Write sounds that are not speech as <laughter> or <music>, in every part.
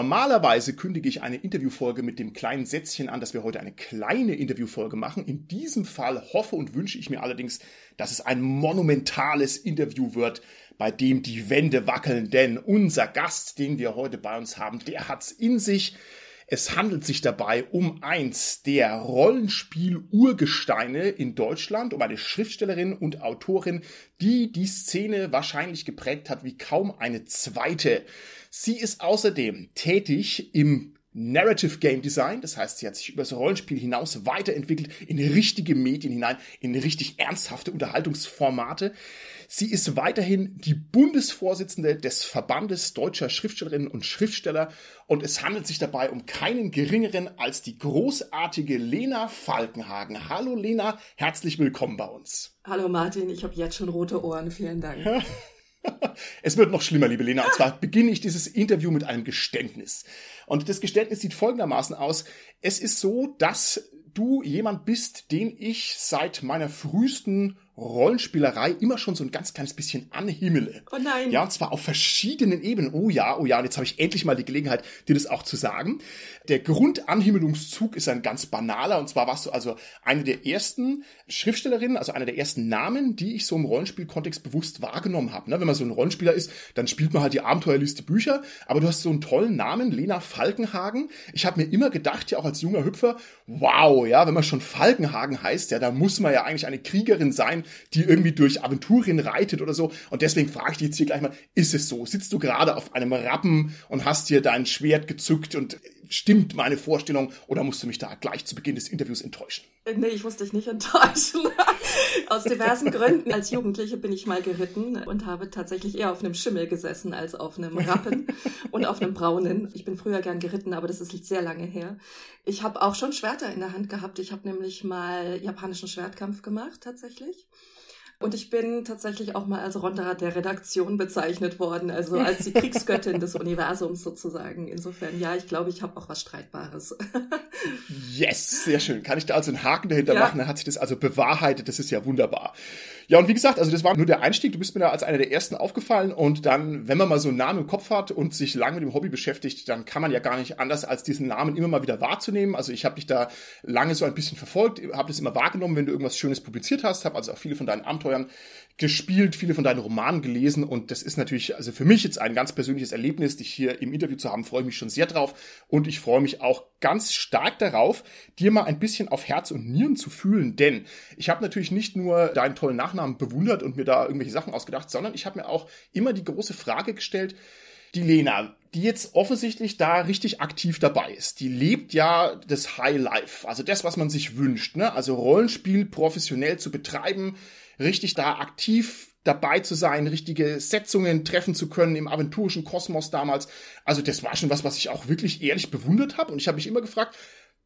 Normalerweise kündige ich eine Interviewfolge mit dem kleinen Sätzchen an, dass wir heute eine kleine Interviewfolge machen. In diesem Fall hoffe und wünsche ich mir allerdings, dass es ein monumentales Interview wird, bei dem die Wände wackeln, denn unser Gast, den wir heute bei uns haben, der hat's in sich. Es handelt sich dabei um eins der Rollenspiel-Urgesteine in Deutschland, um eine Schriftstellerin und Autorin, die die Szene wahrscheinlich geprägt hat wie kaum eine zweite. Sie ist außerdem tätig im Narrative Game Design, das heißt, sie hat sich über das Rollenspiel hinaus weiterentwickelt in richtige Medien hinein, in richtig ernsthafte Unterhaltungsformate. Sie ist weiterhin die Bundesvorsitzende des Verbandes deutscher Schriftstellerinnen und Schriftsteller und es handelt sich dabei um keinen geringeren als die großartige Lena Falkenhagen. Hallo Lena, herzlich willkommen bei uns. Hallo Martin, ich habe jetzt schon rote Ohren, vielen Dank. <laughs> <laughs> Es wird noch schlimmer, liebe Lena. Und zwar beginne ich dieses Interview mit einem Geständnis. Und das Geständnis sieht folgendermaßen aus. Es ist so, dass du jemand bist, den ich seit meiner frühesten Rollenspielerei immer schon so ein ganz kleines bisschen anhimmele. Oh nein. Ja, und zwar auf verschiedenen Ebenen. Oh ja, oh ja, und jetzt habe ich endlich mal die Gelegenheit, dir das auch zu sagen. Der Grundanhimmelungszug ist ein ganz banaler, und zwar warst du also eine der ersten Schriftstellerinnen, also einer der ersten Namen, die ich so im Rollenspielkontext bewusst wahrgenommen habe. Ne? Wenn man so ein Rollenspieler ist, dann spielt man halt die Abenteuerliste Bücher, aber du hast so einen tollen Namen, Lena Falkenhagen. Ich habe mir immer gedacht, ja auch als junger Hüpfer, wow, ja, wenn man schon Falkenhagen heißt, ja, da muss man ja eigentlich eine Kriegerin sein, die irgendwie durch Aventurien reitet oder so. Und deswegen frage ich dich jetzt hier gleich mal, ist es so? Sitzt du gerade auf einem Rappen und hast dir dein Schwert gezückt und stimmt meine Vorstellung oder musst du mich da gleich zu Beginn des Interviews enttäuschen? Äh, nee, ich musste dich nicht enttäuschen. <laughs> Aus diversen Gründen. Als Jugendliche bin ich mal geritten und habe tatsächlich eher auf einem Schimmel gesessen als auf einem Rappen <laughs> und auf einem braunen. Ich bin früher gern geritten, aber das ist sehr lange her. Ich habe auch schon Schwerter in der Hand gehabt. Ich habe nämlich mal japanischen Schwertkampf gemacht, tatsächlich. Und ich bin tatsächlich auch mal als Ronda der Redaktion bezeichnet worden, also als die <laughs> Kriegsgöttin des Universums sozusagen. Insofern, ja, ich glaube, ich habe auch was Streitbares. yes, sehr schön. Kann ich da also einen Haken dahinter ja. machen? Dann hat sich das also bewahrheitet. Das ist ja wunderbar. Ja, und wie gesagt, also das war nur der Einstieg. Du bist mir da als einer der ersten aufgefallen. Und dann, wenn man mal so einen Namen im Kopf hat und sich lange mit dem Hobby beschäftigt, dann kann man ja gar nicht anders, als diesen Namen immer mal wieder wahrzunehmen. Also ich habe dich da lange so ein bisschen verfolgt, habe das immer wahrgenommen, wenn du irgendwas Schönes publiziert hast, habe also auch viele von deinen Abenteuern gespielt, viele von deinen Romanen gelesen und das ist natürlich also für mich jetzt ein ganz persönliches Erlebnis, dich hier im Interview zu haben, freue ich mich schon sehr drauf und ich freue mich auch ganz stark darauf, dir mal ein bisschen auf Herz und Nieren zu fühlen, denn ich habe natürlich nicht nur deinen tollen Nachnamen bewundert und mir da irgendwelche Sachen ausgedacht, sondern ich habe mir auch immer die große Frage gestellt, die Lena, die jetzt offensichtlich da richtig aktiv dabei ist, die lebt ja das High Life, also das, was man sich wünscht, ne? Also Rollenspiel professionell zu betreiben, richtig da aktiv dabei zu sein, richtige Setzungen treffen zu können im aventurischen Kosmos damals. Also das war schon was, was ich auch wirklich ehrlich bewundert habe. Und ich habe mich immer gefragt,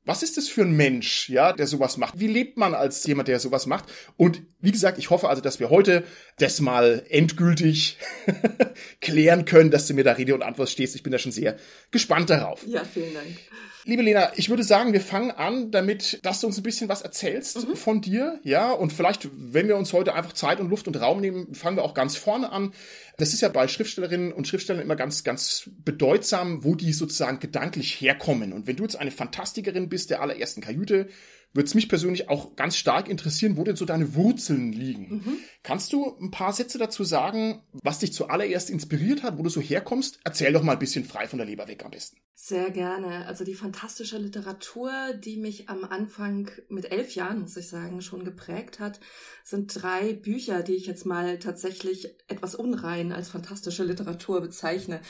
was ist das für ein Mensch, ja, der sowas macht? Wie lebt man als jemand, der sowas macht? Und wie gesagt, ich hoffe also, dass wir heute das mal endgültig <laughs> klären können, dass du mir da Rede und Antwort stehst. Ich bin da schon sehr gespannt darauf. Ja, vielen Dank. Liebe Lena, ich würde sagen, wir fangen an damit, dass du uns ein bisschen was erzählst mhm. von dir, ja, und vielleicht, wenn wir uns heute einfach Zeit und Luft und Raum nehmen, fangen wir auch ganz vorne an. Das ist ja bei Schriftstellerinnen und Schriftstellern immer ganz, ganz bedeutsam, wo die sozusagen gedanklich herkommen. Und wenn du jetzt eine Fantastikerin bist der allerersten Kajüte, würde es mich persönlich auch ganz stark interessieren, wo denn so deine Wurzeln liegen. Mhm. Kannst du ein paar Sätze dazu sagen, was dich zuallererst inspiriert hat, wo du so herkommst? Erzähl doch mal ein bisschen frei von der Leber weg am besten. Sehr gerne. Also die fantastische Literatur, die mich am Anfang mit elf Jahren, muss ich sagen, schon geprägt hat, sind drei Bücher, die ich jetzt mal tatsächlich etwas unrein als fantastische Literatur bezeichne.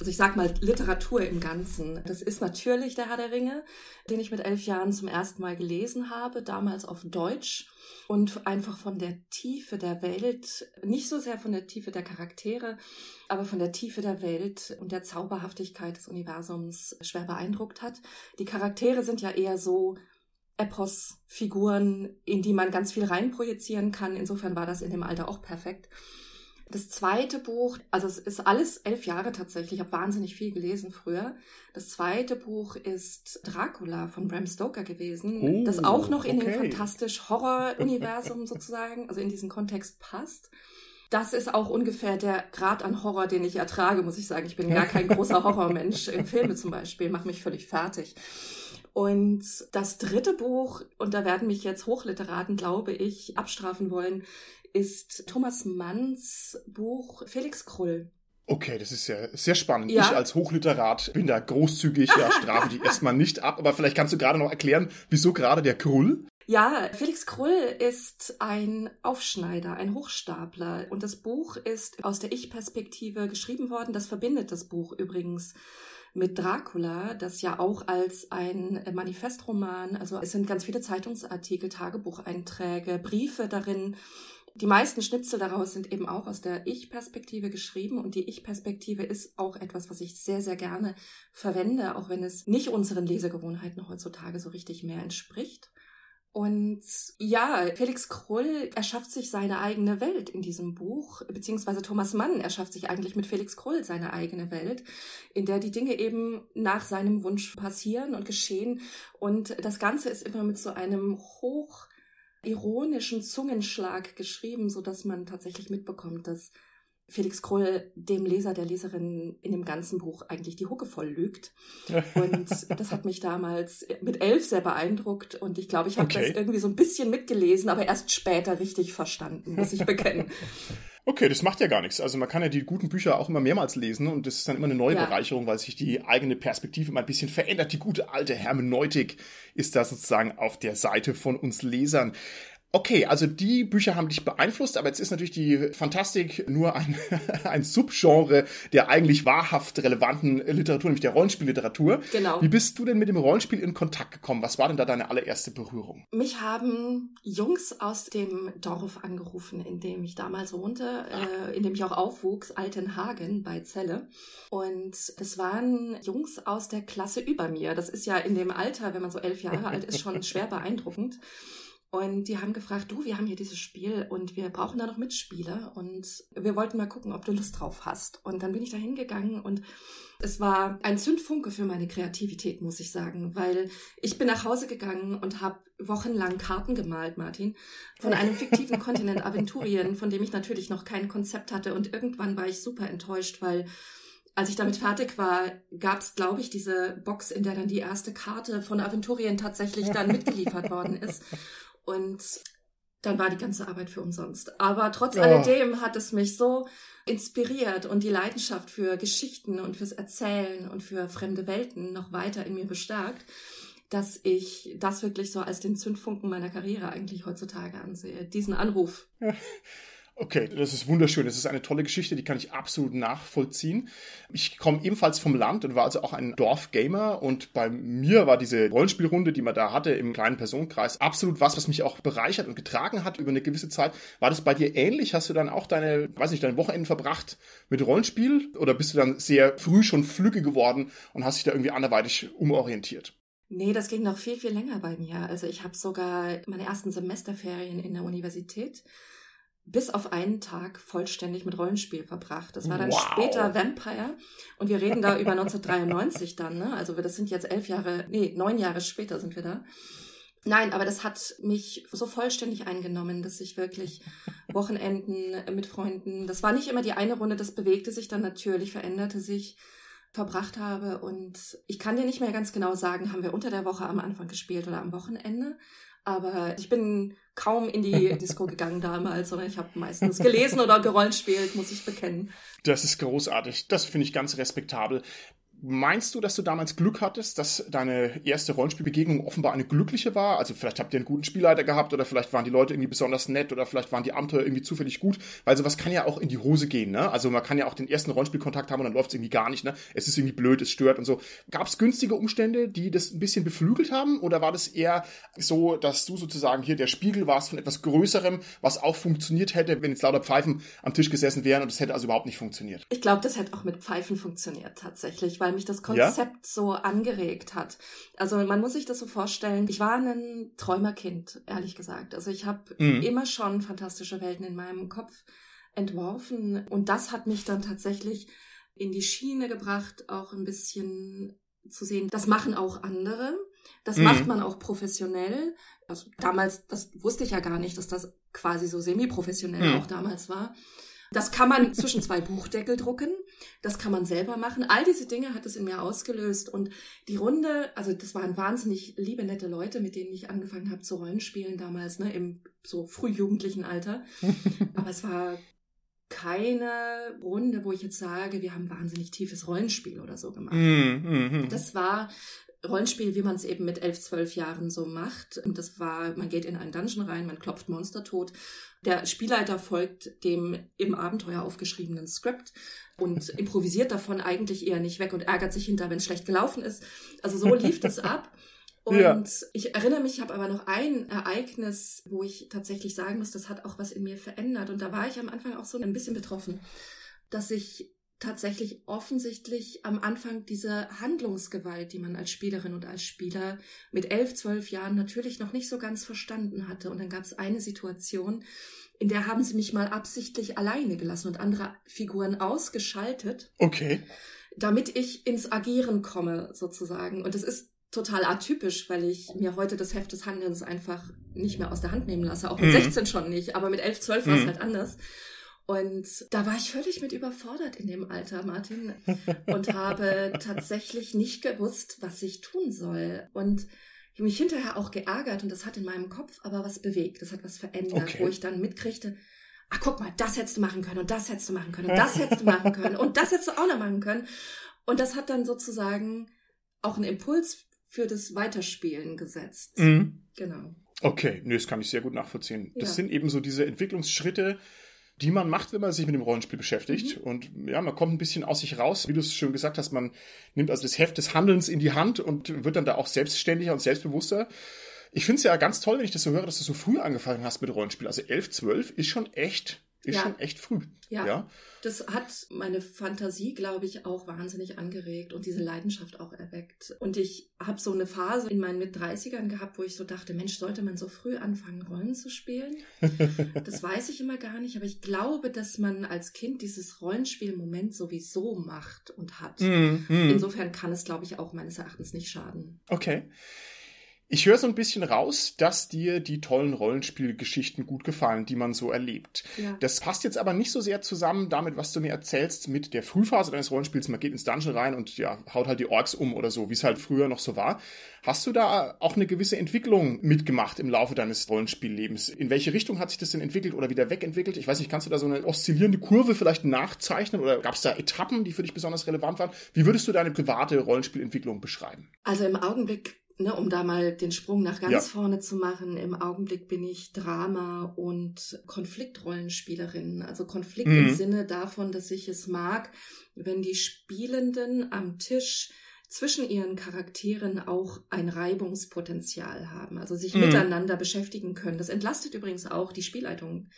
Also ich sag mal Literatur im Ganzen. Das ist natürlich der Herr der Ringe, den ich mit elf Jahren zum ersten Mal gelesen habe, damals auf Deutsch und einfach von der Tiefe der Welt, nicht so sehr von der Tiefe der Charaktere, aber von der Tiefe der Welt und der Zauberhaftigkeit des Universums schwer beeindruckt hat. Die Charaktere sind ja eher so Epos-Figuren, in die man ganz viel reinprojizieren kann. Insofern war das in dem Alter auch perfekt. Das zweite Buch, also es ist alles elf Jahre tatsächlich, ich habe wahnsinnig viel gelesen früher. Das zweite Buch ist Dracula von Bram Stoker gewesen, oh, das auch noch in okay. den fantastisch Horror-Universum <laughs> sozusagen, also in diesen Kontext passt. Das ist auch ungefähr der Grad an Horror, den ich ertrage, muss ich sagen. Ich bin gar kein großer <laughs> Horrormensch. Filme zum Beispiel, mache mich völlig fertig. Und das dritte Buch, und da werden mich jetzt Hochliteraten, glaube ich, abstrafen wollen, ist Thomas Manns Buch Felix Krull. Okay, das ist ja sehr spannend. Ja. Ich als Hochliterat bin da großzügig, ja, <laughs> strafe die erstmal nicht ab, aber vielleicht kannst du gerade noch erklären, wieso gerade der Krull? Ja, Felix Krull ist ein Aufschneider, ein Hochstapler und das Buch ist aus der Ich-Perspektive geschrieben worden. Das verbindet das Buch übrigens mit Dracula, das ja auch als ein Manifestroman, also es sind ganz viele Zeitungsartikel, Tagebucheinträge, Briefe darin. Die meisten Schnipsel daraus sind eben auch aus der Ich-Perspektive geschrieben und die Ich-Perspektive ist auch etwas, was ich sehr, sehr gerne verwende, auch wenn es nicht unseren Lesegewohnheiten heutzutage so richtig mehr entspricht. Und ja, Felix Krull erschafft sich seine eigene Welt in diesem Buch, beziehungsweise Thomas Mann erschafft sich eigentlich mit Felix Krull seine eigene Welt, in der die Dinge eben nach seinem Wunsch passieren und geschehen. Und das Ganze ist immer mit so einem hoch ironischen Zungenschlag geschrieben, so dass man tatsächlich mitbekommt, dass Felix Krull dem Leser, der Leserin in dem ganzen Buch eigentlich die Hucke voll lügt. <laughs> Und das hat mich damals mit elf sehr beeindruckt und ich glaube, ich habe okay. das irgendwie so ein bisschen mitgelesen, aber erst später richtig verstanden, muss ich bekennen. <laughs> <laughs> Okay, das macht ja gar nichts. Also man kann ja die guten Bücher auch immer mehrmals lesen und das ist dann immer eine neue ja. Bereicherung, weil sich die eigene Perspektive immer ein bisschen verändert. Die gute alte Hermeneutik ist da sozusagen auf der Seite von uns Lesern. Okay, also die Bücher haben dich beeinflusst, aber jetzt ist natürlich die Fantastik nur ein, <laughs> ein Subgenre der eigentlich wahrhaft relevanten Literatur, nämlich der Rollenspielliteratur. Genau. Wie bist du denn mit dem Rollenspiel in Kontakt gekommen? Was war denn da deine allererste Berührung? Mich haben Jungs aus dem Dorf angerufen, in dem ich damals wohnte, äh, in dem ich auch aufwuchs, Altenhagen bei Celle. Und es waren Jungs aus der Klasse über mir. Das ist ja in dem Alter, wenn man so elf Jahre alt ist, schon <laughs> schwer beeindruckend. Und die haben gefragt, du, wir haben hier dieses Spiel und wir brauchen da noch Mitspieler und wir wollten mal gucken, ob du Lust drauf hast. Und dann bin ich da hingegangen und es war ein Zündfunke für meine Kreativität, muss ich sagen, weil ich bin nach Hause gegangen und habe wochenlang Karten gemalt, Martin, von einem fiktiven <laughs> Kontinent Aventurien, von dem ich natürlich noch kein Konzept hatte. Und irgendwann war ich super enttäuscht, weil als ich damit fertig war, gab es, glaube ich, diese Box, in der dann die erste Karte von Aventurien tatsächlich dann <laughs> mitgeliefert worden ist. Und dann war die ganze Arbeit für umsonst. Aber trotz oh. alledem hat es mich so inspiriert und die Leidenschaft für Geschichten und fürs Erzählen und für fremde Welten noch weiter in mir bestärkt, dass ich das wirklich so als den Zündfunken meiner Karriere eigentlich heutzutage ansehe. Diesen Anruf. <laughs> Okay, das ist wunderschön. Das ist eine tolle Geschichte, die kann ich absolut nachvollziehen. Ich komme ebenfalls vom Land und war also auch ein Dorfgamer und bei mir war diese Rollenspielrunde, die man da hatte im kleinen Personenkreis, absolut was, was mich auch bereichert und getragen hat über eine gewisse Zeit. War das bei dir ähnlich? Hast du dann auch deine, weiß nicht, deine Wochenenden verbracht mit Rollenspiel oder bist du dann sehr früh schon flügge geworden und hast dich da irgendwie anderweitig umorientiert? Nee, das ging noch viel, viel länger bei mir. Also ich habe sogar meine ersten Semesterferien in der Universität bis auf einen Tag vollständig mit Rollenspiel verbracht. Das war dann wow. später Vampire und wir reden da <laughs> über 1993 dann, ne? Also das sind jetzt elf Jahre, nee, neun Jahre später sind wir da. Nein, aber das hat mich so vollständig eingenommen, dass ich wirklich Wochenenden mit Freunden, das war nicht immer die eine Runde, das bewegte sich dann natürlich, veränderte sich, verbracht habe und ich kann dir nicht mehr ganz genau sagen, haben wir unter der Woche am Anfang gespielt oder am Wochenende. Aber ich bin kaum in die <laughs> Disco gegangen damals, sondern ich habe meistens gelesen oder gerollenspielt, muss ich bekennen. Das ist großartig. Das finde ich ganz respektabel. Meinst du, dass du damals Glück hattest, dass deine erste Rollenspielbegegnung offenbar eine glückliche war? Also vielleicht habt ihr einen guten Spielleiter gehabt oder vielleicht waren die Leute irgendwie besonders nett oder vielleicht waren die Abenteuer irgendwie zufällig gut, weil sowas kann ja auch in die Hose gehen, ne? Also man kann ja auch den ersten Rollenspielkontakt haben und dann läuft es irgendwie gar nicht, ne? Es ist irgendwie blöd, es stört und so. Gab es günstige Umstände, die das ein bisschen beflügelt haben oder war das eher so, dass du sozusagen hier der Spiegel warst von etwas Größerem, was auch funktioniert hätte, wenn jetzt lauter Pfeifen am Tisch gesessen wären und es hätte also überhaupt nicht funktioniert? Ich glaube, das hätte auch mit Pfeifen funktioniert tatsächlich, weil weil mich das Konzept ja? so angeregt hat. Also man muss sich das so vorstellen. Ich war ein Träumerkind, ehrlich gesagt. Also ich habe mhm. immer schon fantastische Welten in meinem Kopf entworfen. Und das hat mich dann tatsächlich in die Schiene gebracht, auch ein bisschen zu sehen, das machen auch andere. Das mhm. macht man auch professionell. Also damals, das wusste ich ja gar nicht, dass das quasi so semi-professionell mhm. auch damals war. Das kann man zwischen zwei Buchdeckel drucken. Das kann man selber machen. All diese Dinge hat es in mir ausgelöst. Und die Runde, also das waren wahnsinnig liebe, nette Leute, mit denen ich angefangen habe zu Rollenspielen damals, ne, im so frühjugendlichen Alter. <laughs> Aber es war keine Runde, wo ich jetzt sage, wir haben wahnsinnig tiefes Rollenspiel oder so gemacht. Mm, mm, Das war Rollenspiel, wie man es eben mit elf, zwölf Jahren so macht. Und das war, man geht in einen Dungeon rein, man klopft Monster tot. Der Spielleiter folgt dem im Abenteuer aufgeschriebenen Skript und <laughs> improvisiert davon eigentlich eher nicht weg und ärgert sich hinter, wenn es schlecht gelaufen ist. Also so lief das <laughs> ab. Und ja. ich erinnere mich, ich habe aber noch ein Ereignis, wo ich tatsächlich sagen muss, das hat auch was in mir verändert. Und da war ich am Anfang auch so ein bisschen betroffen, dass ich tatsächlich offensichtlich am Anfang diese Handlungsgewalt, die man als Spielerin und als Spieler mit elf, zwölf Jahren natürlich noch nicht so ganz verstanden hatte. Und dann gab es eine Situation, in der haben sie mich mal absichtlich alleine gelassen und andere Figuren ausgeschaltet. Okay. Damit ich ins Agieren komme, sozusagen. Und es ist total atypisch, weil ich mir heute das Heft des Handelns einfach nicht mehr aus der Hand nehmen lasse. Auch mit mhm. 16 schon nicht, aber mit 11, 12 war es halt anders. Und da war ich völlig mit überfordert in dem Alter, Martin, und <laughs> habe tatsächlich nicht gewusst, was ich tun soll. Und ich habe mich hinterher auch geärgert und das hat in meinem Kopf aber was bewegt, das hat was verändert, okay. wo ich dann mitkriegte, ach guck mal, das hättest du machen können und das hättest du machen können und das hättest du <laughs> machen können und das hättest du auch noch machen können. Und das hat dann sozusagen auch einen Impuls für das Weiterspielen gesetzt. Mhm. Genau. Okay, nö, das kann ich sehr gut nachvollziehen. Das ja. sind eben so diese Entwicklungsschritte, die man macht, wenn man sich mit dem Rollenspiel beschäftigt. Mhm. Und ja, man kommt ein bisschen aus sich raus. Wie du es schon gesagt hast, man nimmt also das Heft des Handelns in die Hand und wird dann da auch selbstständiger und selbstbewusster. Ich finde es ja ganz toll, wenn ich das so höre, dass du so früh angefangen hast mit Rollenspiel. Also 11, 12 ist schon echt ist ja. schon echt früh. Ja. ja. Das hat meine Fantasie, glaube ich, auch wahnsinnig angeregt und diese Leidenschaft auch erweckt. Und ich habe so eine Phase in meinen Mit-30ern gehabt, wo ich so dachte, Mensch, sollte man so früh anfangen, Rollen zu spielen? <laughs> das weiß ich immer gar nicht, aber ich glaube, dass man als Kind dieses Rollenspiel-Moment sowieso macht und hat. Mm, mm. Insofern kann es, glaube ich, auch meines Erachtens nicht schaden. Okay. Ich höre so ein bisschen raus, dass dir die tollen Rollenspielgeschichten gut gefallen, die man so erlebt. Ja. Das passt jetzt aber nicht so sehr zusammen damit, was du mir erzählst mit der Frühphase deines Rollenspiels. Man geht ins Dungeon rein und ja, haut halt die Orks um oder so, wie es halt früher noch so war. Hast du da auch eine gewisse Entwicklung mitgemacht im Laufe deines Rollenspiellebens? In welche Richtung hat sich das denn entwickelt oder wieder wegentwickelt? Ich weiß nicht, kannst du da so eine oszillierende Kurve vielleicht nachzeichnen oder gab es da Etappen, die für dich besonders relevant waren? Wie würdest du deine private Rollenspielentwicklung beschreiben? Also im Augenblick ne, um da mal den Sprung nach ganz ja. vorne zu machen, im Augenblick bin ich Drama- und Konfliktrollenspielerin. Also Konflikt mhm. im Sinne davon, dass ich es mag, wenn die Spielenden am Tisch zwischen ihren Charakteren auch ein Reibungspotenzial haben, also sich mhm. miteinander beschäftigen können. Das entlastet übrigens auch die Spielleitung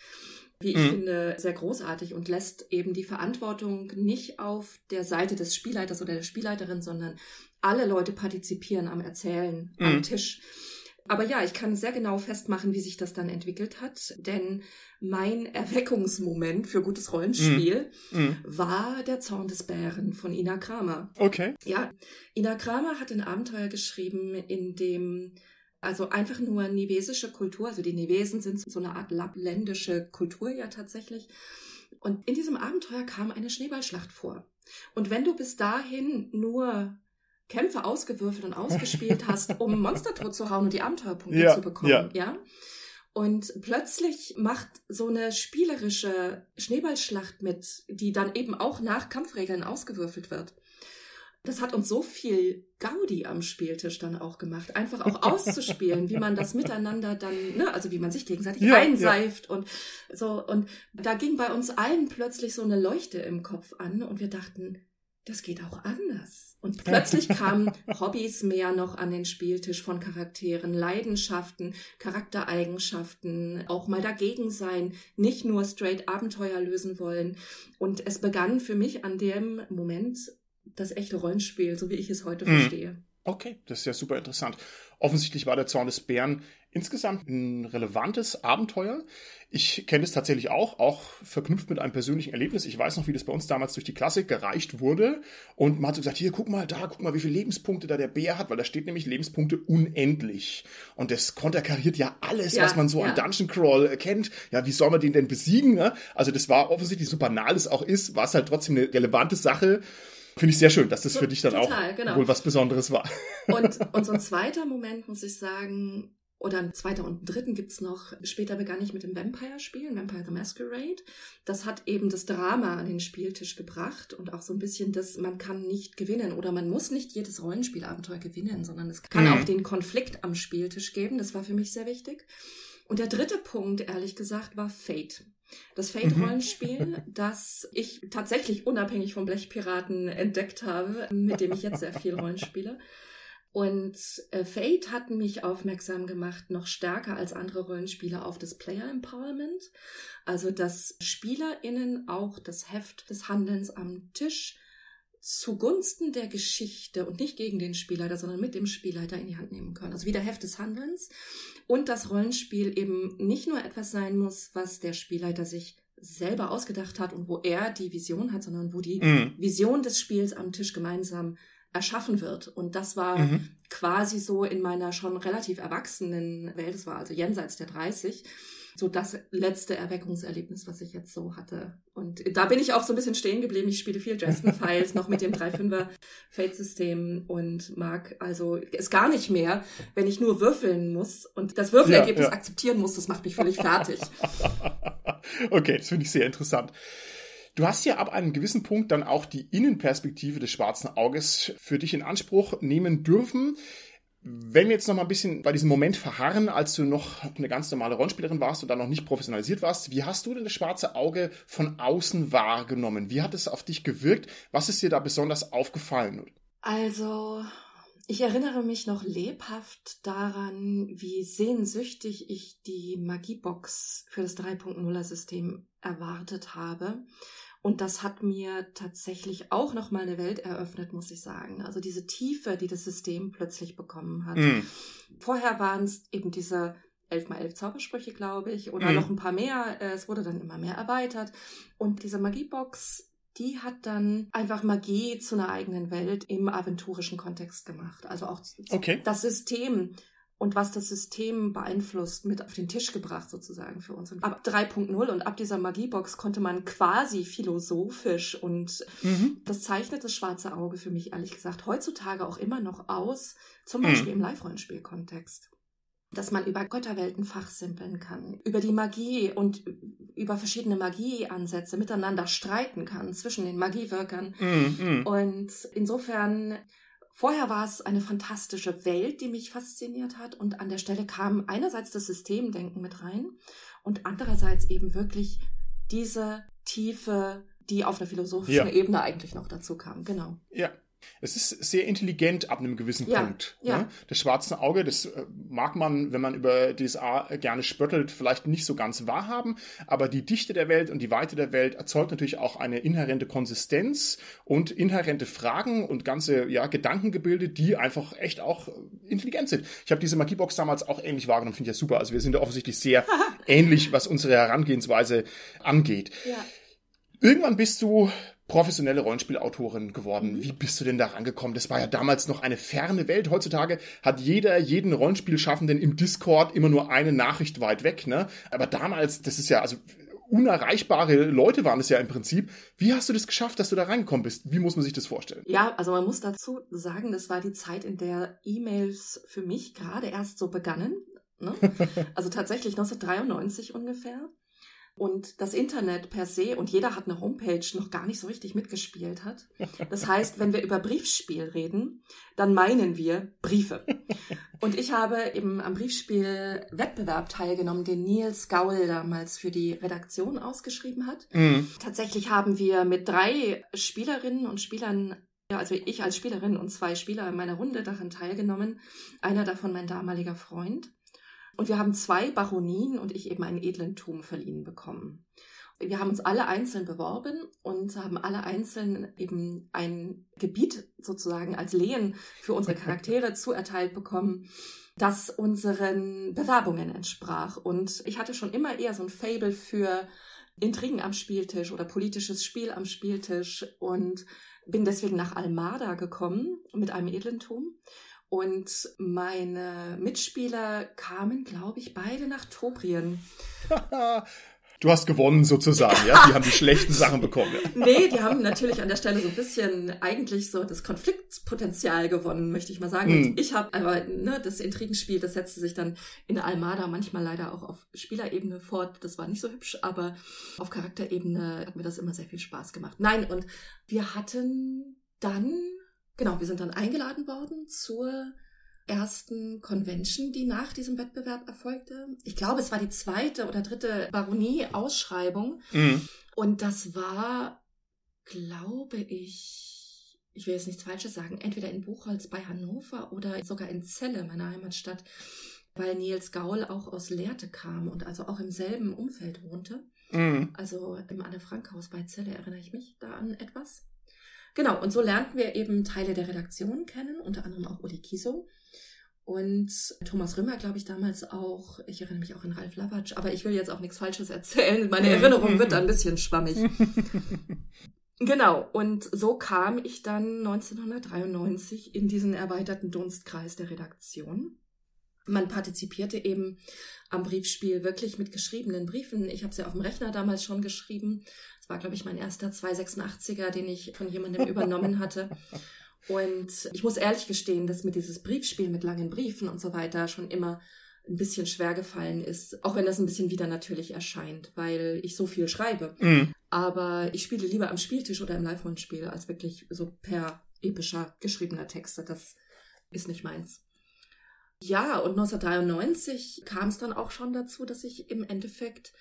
wie ich mhm. finde, sehr großartig und lässt eben die Verantwortung nicht auf der Seite des Spielleiters oder der Spielleiterin, sondern alle Leute partizipieren am Erzählen mhm. am Tisch. Aber ja, ich kann sehr genau festmachen, wie sich das dann entwickelt hat, denn mein Erweckungsmoment für gutes Rollenspiel mm. Mm. war der Zorn des Bären von Ina Kramer. Okay. Ja, Ina Kramer hat ein Abenteuer geschrieben, in dem also einfach nur nivesische Kultur, also die Nivesen sind so eine Art lappländische Kultur ja tatsächlich. Und in diesem Abenteuer kam eine Schneeballschlacht vor. Und wenn du bis dahin nur Kämpfe ausgewürfelt und ausgespielt <laughs> hast, um Monster tot zu hauen und die Abenteuerpunkte ja, zu bekommen, ja. ja. Und plötzlich macht so eine spielerische Schneeballschlacht mit, die dann eben auch nach Kampfregeln ausgewürfelt wird. Das hat uns so viel Gaudi am Spieltisch dann auch gemacht, einfach auch <laughs> auszuspielen, wie man das miteinander dann, ne, also wie man sich gegenseitig ja, einseift ja. und so. Und da ging bei uns allen plötzlich so eine Leuchte im Kopf an und wir dachten, das geht auch anders. Und plötzlich kamen <laughs> Hobbys mehr noch an den Spieltisch von Charakteren, Leidenschaften, Charaktereigenschaften, auch mal dagegen sein, nicht nur straight Abenteuer lösen wollen. Und es begann für mich an dem Moment das echte Rollenspiel, so wie ich es heute mhm. verstehe. Okay, das ist ja super interessant. offensichtlich war der Zorn des Bären insgesamt ein relevantes Abenteuer. Ich kenne es tatsächlich auch, auch verknüpft mit einem persönlichen Erlebnis. Ich weiß noch, wie das bei uns damals durch die Klasse gereicht wurde. Und man hat so gesagt, hier, guck mal da, guck mal, wie viele Lebenspunkte da der Bär hat, weil da steht nämlich Lebenspunkte unendlich. Und das konterkariert ja alles, ja, was man so ja. an Dungeon Crawl kennt. Ja, wie soll man den denn besiegen? Ne? Also das war offensichtlich, so banal es auch ist, war es halt trotzdem eine relevante Sache. Finde ich sehr schön, dass das für dich dann Total, auch genau. wohl was Besonderes war. Und, <laughs> und so ein zweiter Moment, muss ich sagen, oder ein zweiter und ein dritten gibt's noch. Später begann ich mit dem Vampire-Spielen, Vampire the Masquerade. Das hat eben das Drama an den Spieltisch gebracht und auch so ein bisschen das, man kann nicht gewinnen oder man muss nicht jedes Rollenspielabenteuer gewinnen, sondern es kann mhm. auch den Konflikt am Spieltisch geben. Das war für mich sehr wichtig. Und der dritte Punkt, ehrlich gesagt, war Fate. Das Fate-Rollenspiel, mhm. <laughs> das ich tatsächlich unabhängig vom Blechpiraten entdeckt habe, mit dem ich jetzt sehr viel Rollenspiele. Und äh, Fate hat mich aufmerksam gemacht, noch stärker als andere Rollenspiele auf das Player Empowerment. Also, dass SpielerInnen auch das Heft des Handelns am Tisch zugunsten der Geschichte und nicht gegen den Spielleiter, sondern mit dem Spielleiter in die Hand nehmen können. Also wieder Heft des Handelns. Und das Rollenspiel eben nicht nur etwas sein muss, was der Spielleiter sich selber ausgedacht hat und wo er die Vision hat, sondern wo die mhm. Vision des Spiels am Tisch gemeinsam erschaffen wird. Und das war mhm. quasi so in meiner schon relativ erwachsenen Welt, das war also jenseits der 30, so das letzte Erweckungserlebnis, was ich jetzt so hatte. Und da bin ich auch so ein bisschen stehen geblieben. Ich spiele viel Dresden <laughs> Files noch mit dem 3-5er Fate-System und mag also es gar nicht mehr, wenn ich nur würfeln muss und das Würfelergebnis ja, ja. akzeptieren muss. Das macht mich völlig fertig. <laughs> okay, das finde ich sehr interessant. Du hast ja ab einem gewissen Punkt dann auch die Innenperspektive des schwarzen Auges für dich in Anspruch nehmen dürfen. Wenn wir jetzt noch mal ein bisschen bei diesem Moment verharren, als du noch eine ganz normale Rollenspielerin warst und dann noch nicht professionalisiert warst, wie hast du denn das schwarze Auge von außen wahrgenommen? Wie hat es auf dich gewirkt? Was ist dir da besonders aufgefallen? Also, ich erinnere mich noch lebhaft daran, wie sehnsüchtig ich die Magiebox für das 3.0er System erwartet habe. Und das hat mir tatsächlich auch nochmal eine Welt eröffnet, muss ich sagen. Also diese Tiefe, die das System plötzlich bekommen hat. Mm. Vorher waren es eben diese 11 mal 11 Zaubersprüche, glaube ich, oder mm. noch ein paar mehr. Es wurde dann immer mehr erweitert. Und diese Magiebox, die hat dann einfach Magie zu einer eigenen Welt im aventurischen Kontext gemacht. Also auch okay. das System und was das System beeinflusst, mit auf den Tisch gebracht sozusagen für uns. Und ab 3.0 und ab dieser Magiebox konnte man quasi philosophisch und mhm. das zeichnet das schwarze Auge für mich ehrlich gesagt heutzutage auch immer noch aus, zum mhm. Beispiel im Live-Rollenspiel-Kontext dass man über Götterwelten fachsimpeln kann, über die Magie und über verschiedene Magieansätze miteinander streiten kann zwischen den Magiewirkern. Mm, mm. Und insofern Vorher war es eine fantastische Welt, die mich fasziniert hat und an der Stelle kam einerseits das Systemdenken mit rein und andererseits eben wirklich diese Tiefe, die auf einer philosophischen ja. Ebene eigentlich noch dazu kam. Genau. Ja, es ist sehr intelligent ab einem gewissen ja, Punkt. Ja. Ne? Das schwarze Auge, das äh, mag man, wenn man über DSA gerne spöttelt, vielleicht nicht so ganz wahrhaben, aber die Dichte der Welt und die Weite der Welt erzeugt natürlich auch eine inhärente Konsistenz und inhärente Fragen und ganze ja, Gedankengebilde, die einfach echt auch intelligent sind. Ich habe diese Magiebox damals auch ähnlich wahrgenommen, finde ich ja super. Also wir sind da offensichtlich sehr <laughs> ähnlich, was unsere Herangehensweise angeht. Ja. Irgendwann bist du professionelle Rollenspielautorin geworden. Mhm. Wie bist du denn da rangekommen? Das war ja damals noch eine ferne Welt. Heutzutage hat jeder jeden Rollenspielschaffenden im Discord immer nur eine Nachricht weit weg, ne? Aber damals, das ist ja, also unerreichbare Leute waren es ja im Prinzip. Wie hast du das geschafft, dass du da reingekommen bist? Wie muss man sich das vorstellen? Ja, also man muss dazu sagen, das war die Zeit, in der E-Mails für mich gerade erst so begannen. Ne? <laughs> Also tatsächlich 1993 ungefähr und das Internet per se und jeder hat eine Homepage noch gar nicht so richtig mitgespielt hat. Das <laughs> heißt, wenn wir über Briefspiel reden, dann meinen wir Briefe. <laughs> Und ich habe eben am Briefspiel-Wettbewerb teilgenommen, den Nils Gaul damals für die Redaktion ausgeschrieben hat. Mhm. Tatsächlich haben wir mit drei Spielerinnen und Spielern ja, also ich als Spielerin und zwei Spieler in meiner Runde daran teilgenommen. Einer davon mein damaliger Freund. Und wir haben zwei Baronien und ich eben einen edlen Turm verliehen bekommen. Wir haben uns alle einzeln beworben und haben alle einzeln eben ein Gebiet sozusagen als Lehen für unsere Charaktere <laughs> zuerteilt bekommen. das unseren Bewerbungen entsprach. Und ich hatte schon immer eher so ein Fable für Intrigen am Spieltisch oder politisches Spiel am Spieltisch und bin deswegen nach Almada gekommen mit einem Edlentum. Und meine Mitspieler kamen, glaube ich, beide nach Tobrien. <laughs> Du hast gewonnen sozusagen, ja? Die haben die schlechten Sachen bekommen. Ja. <laughs> Nee, die haben natürlich an der Stelle so ein bisschen eigentlich so das Konfliktpotenzial gewonnen, möchte ich mal sagen. Hm. Und ich habe aber ne, das Intrigenspiel, das setzte sich dann in Almada manchmal leider auch auf Spielerebene fort. Das war nicht so hübsch, aber auf Charakterebene hat mir das immer sehr viel Spaß gemacht. Nein, und wir hatten dann, genau, wir sind dann eingeladen worden zur ersten Convention, die nach diesem Wettbewerb erfolgte. Ich glaube, es war die zweite oder dritte Baronie-Ausschreibung. Mhm. Und das war, glaube ich, ich will jetzt nichts Falsches sagen, entweder in Buchholz bei Hannover oder sogar in Celle, meiner Heimatstadt, weil Nils Gaul auch aus Lehrte kam und also auch im selben Umfeld wohnte. Mhm. Also im Anne-Frank-Haus bei Celle erinnere ich mich da an etwas. Genau, und so lernten wir eben Teile der Redaktion kennen, unter anderem auch Uli Kiso. Und Thomas Rümmer, glaube ich, damals auch. Ich erinnere mich auch an Ralf Lavatsch, aber ich will jetzt auch nichts Falsches erzählen. Meine Erinnerung wird ein bisschen schwammig. <laughs> genau, und so kam ich dann 1993 in diesen erweiterten Dunstkreis der Redaktion. Man partizipierte eben am Briefspiel wirklich mit geschriebenen Briefen. Ich habe es ja auf dem Rechner damals schon geschrieben. Das war, glaube ich, mein erster 286er, den ich von jemandem übernommen hatte. Und ich muss ehrlich gestehen, dass mir dieses Briefspiel mit langen Briefen und so weiter schon immer ein bisschen schwer gefallen ist, auch wenn das ein bisschen wieder natürlich erscheint, weil ich so viel schreibe. Mhm. Aber ich spiele lieber am Spieltisch oder im Live-Rollenspiel als wirklich so per epischer geschriebener Texte. Das ist nicht meins. Ja, und 1993 kam es dann auch schon dazu, dass ich im Endeffekt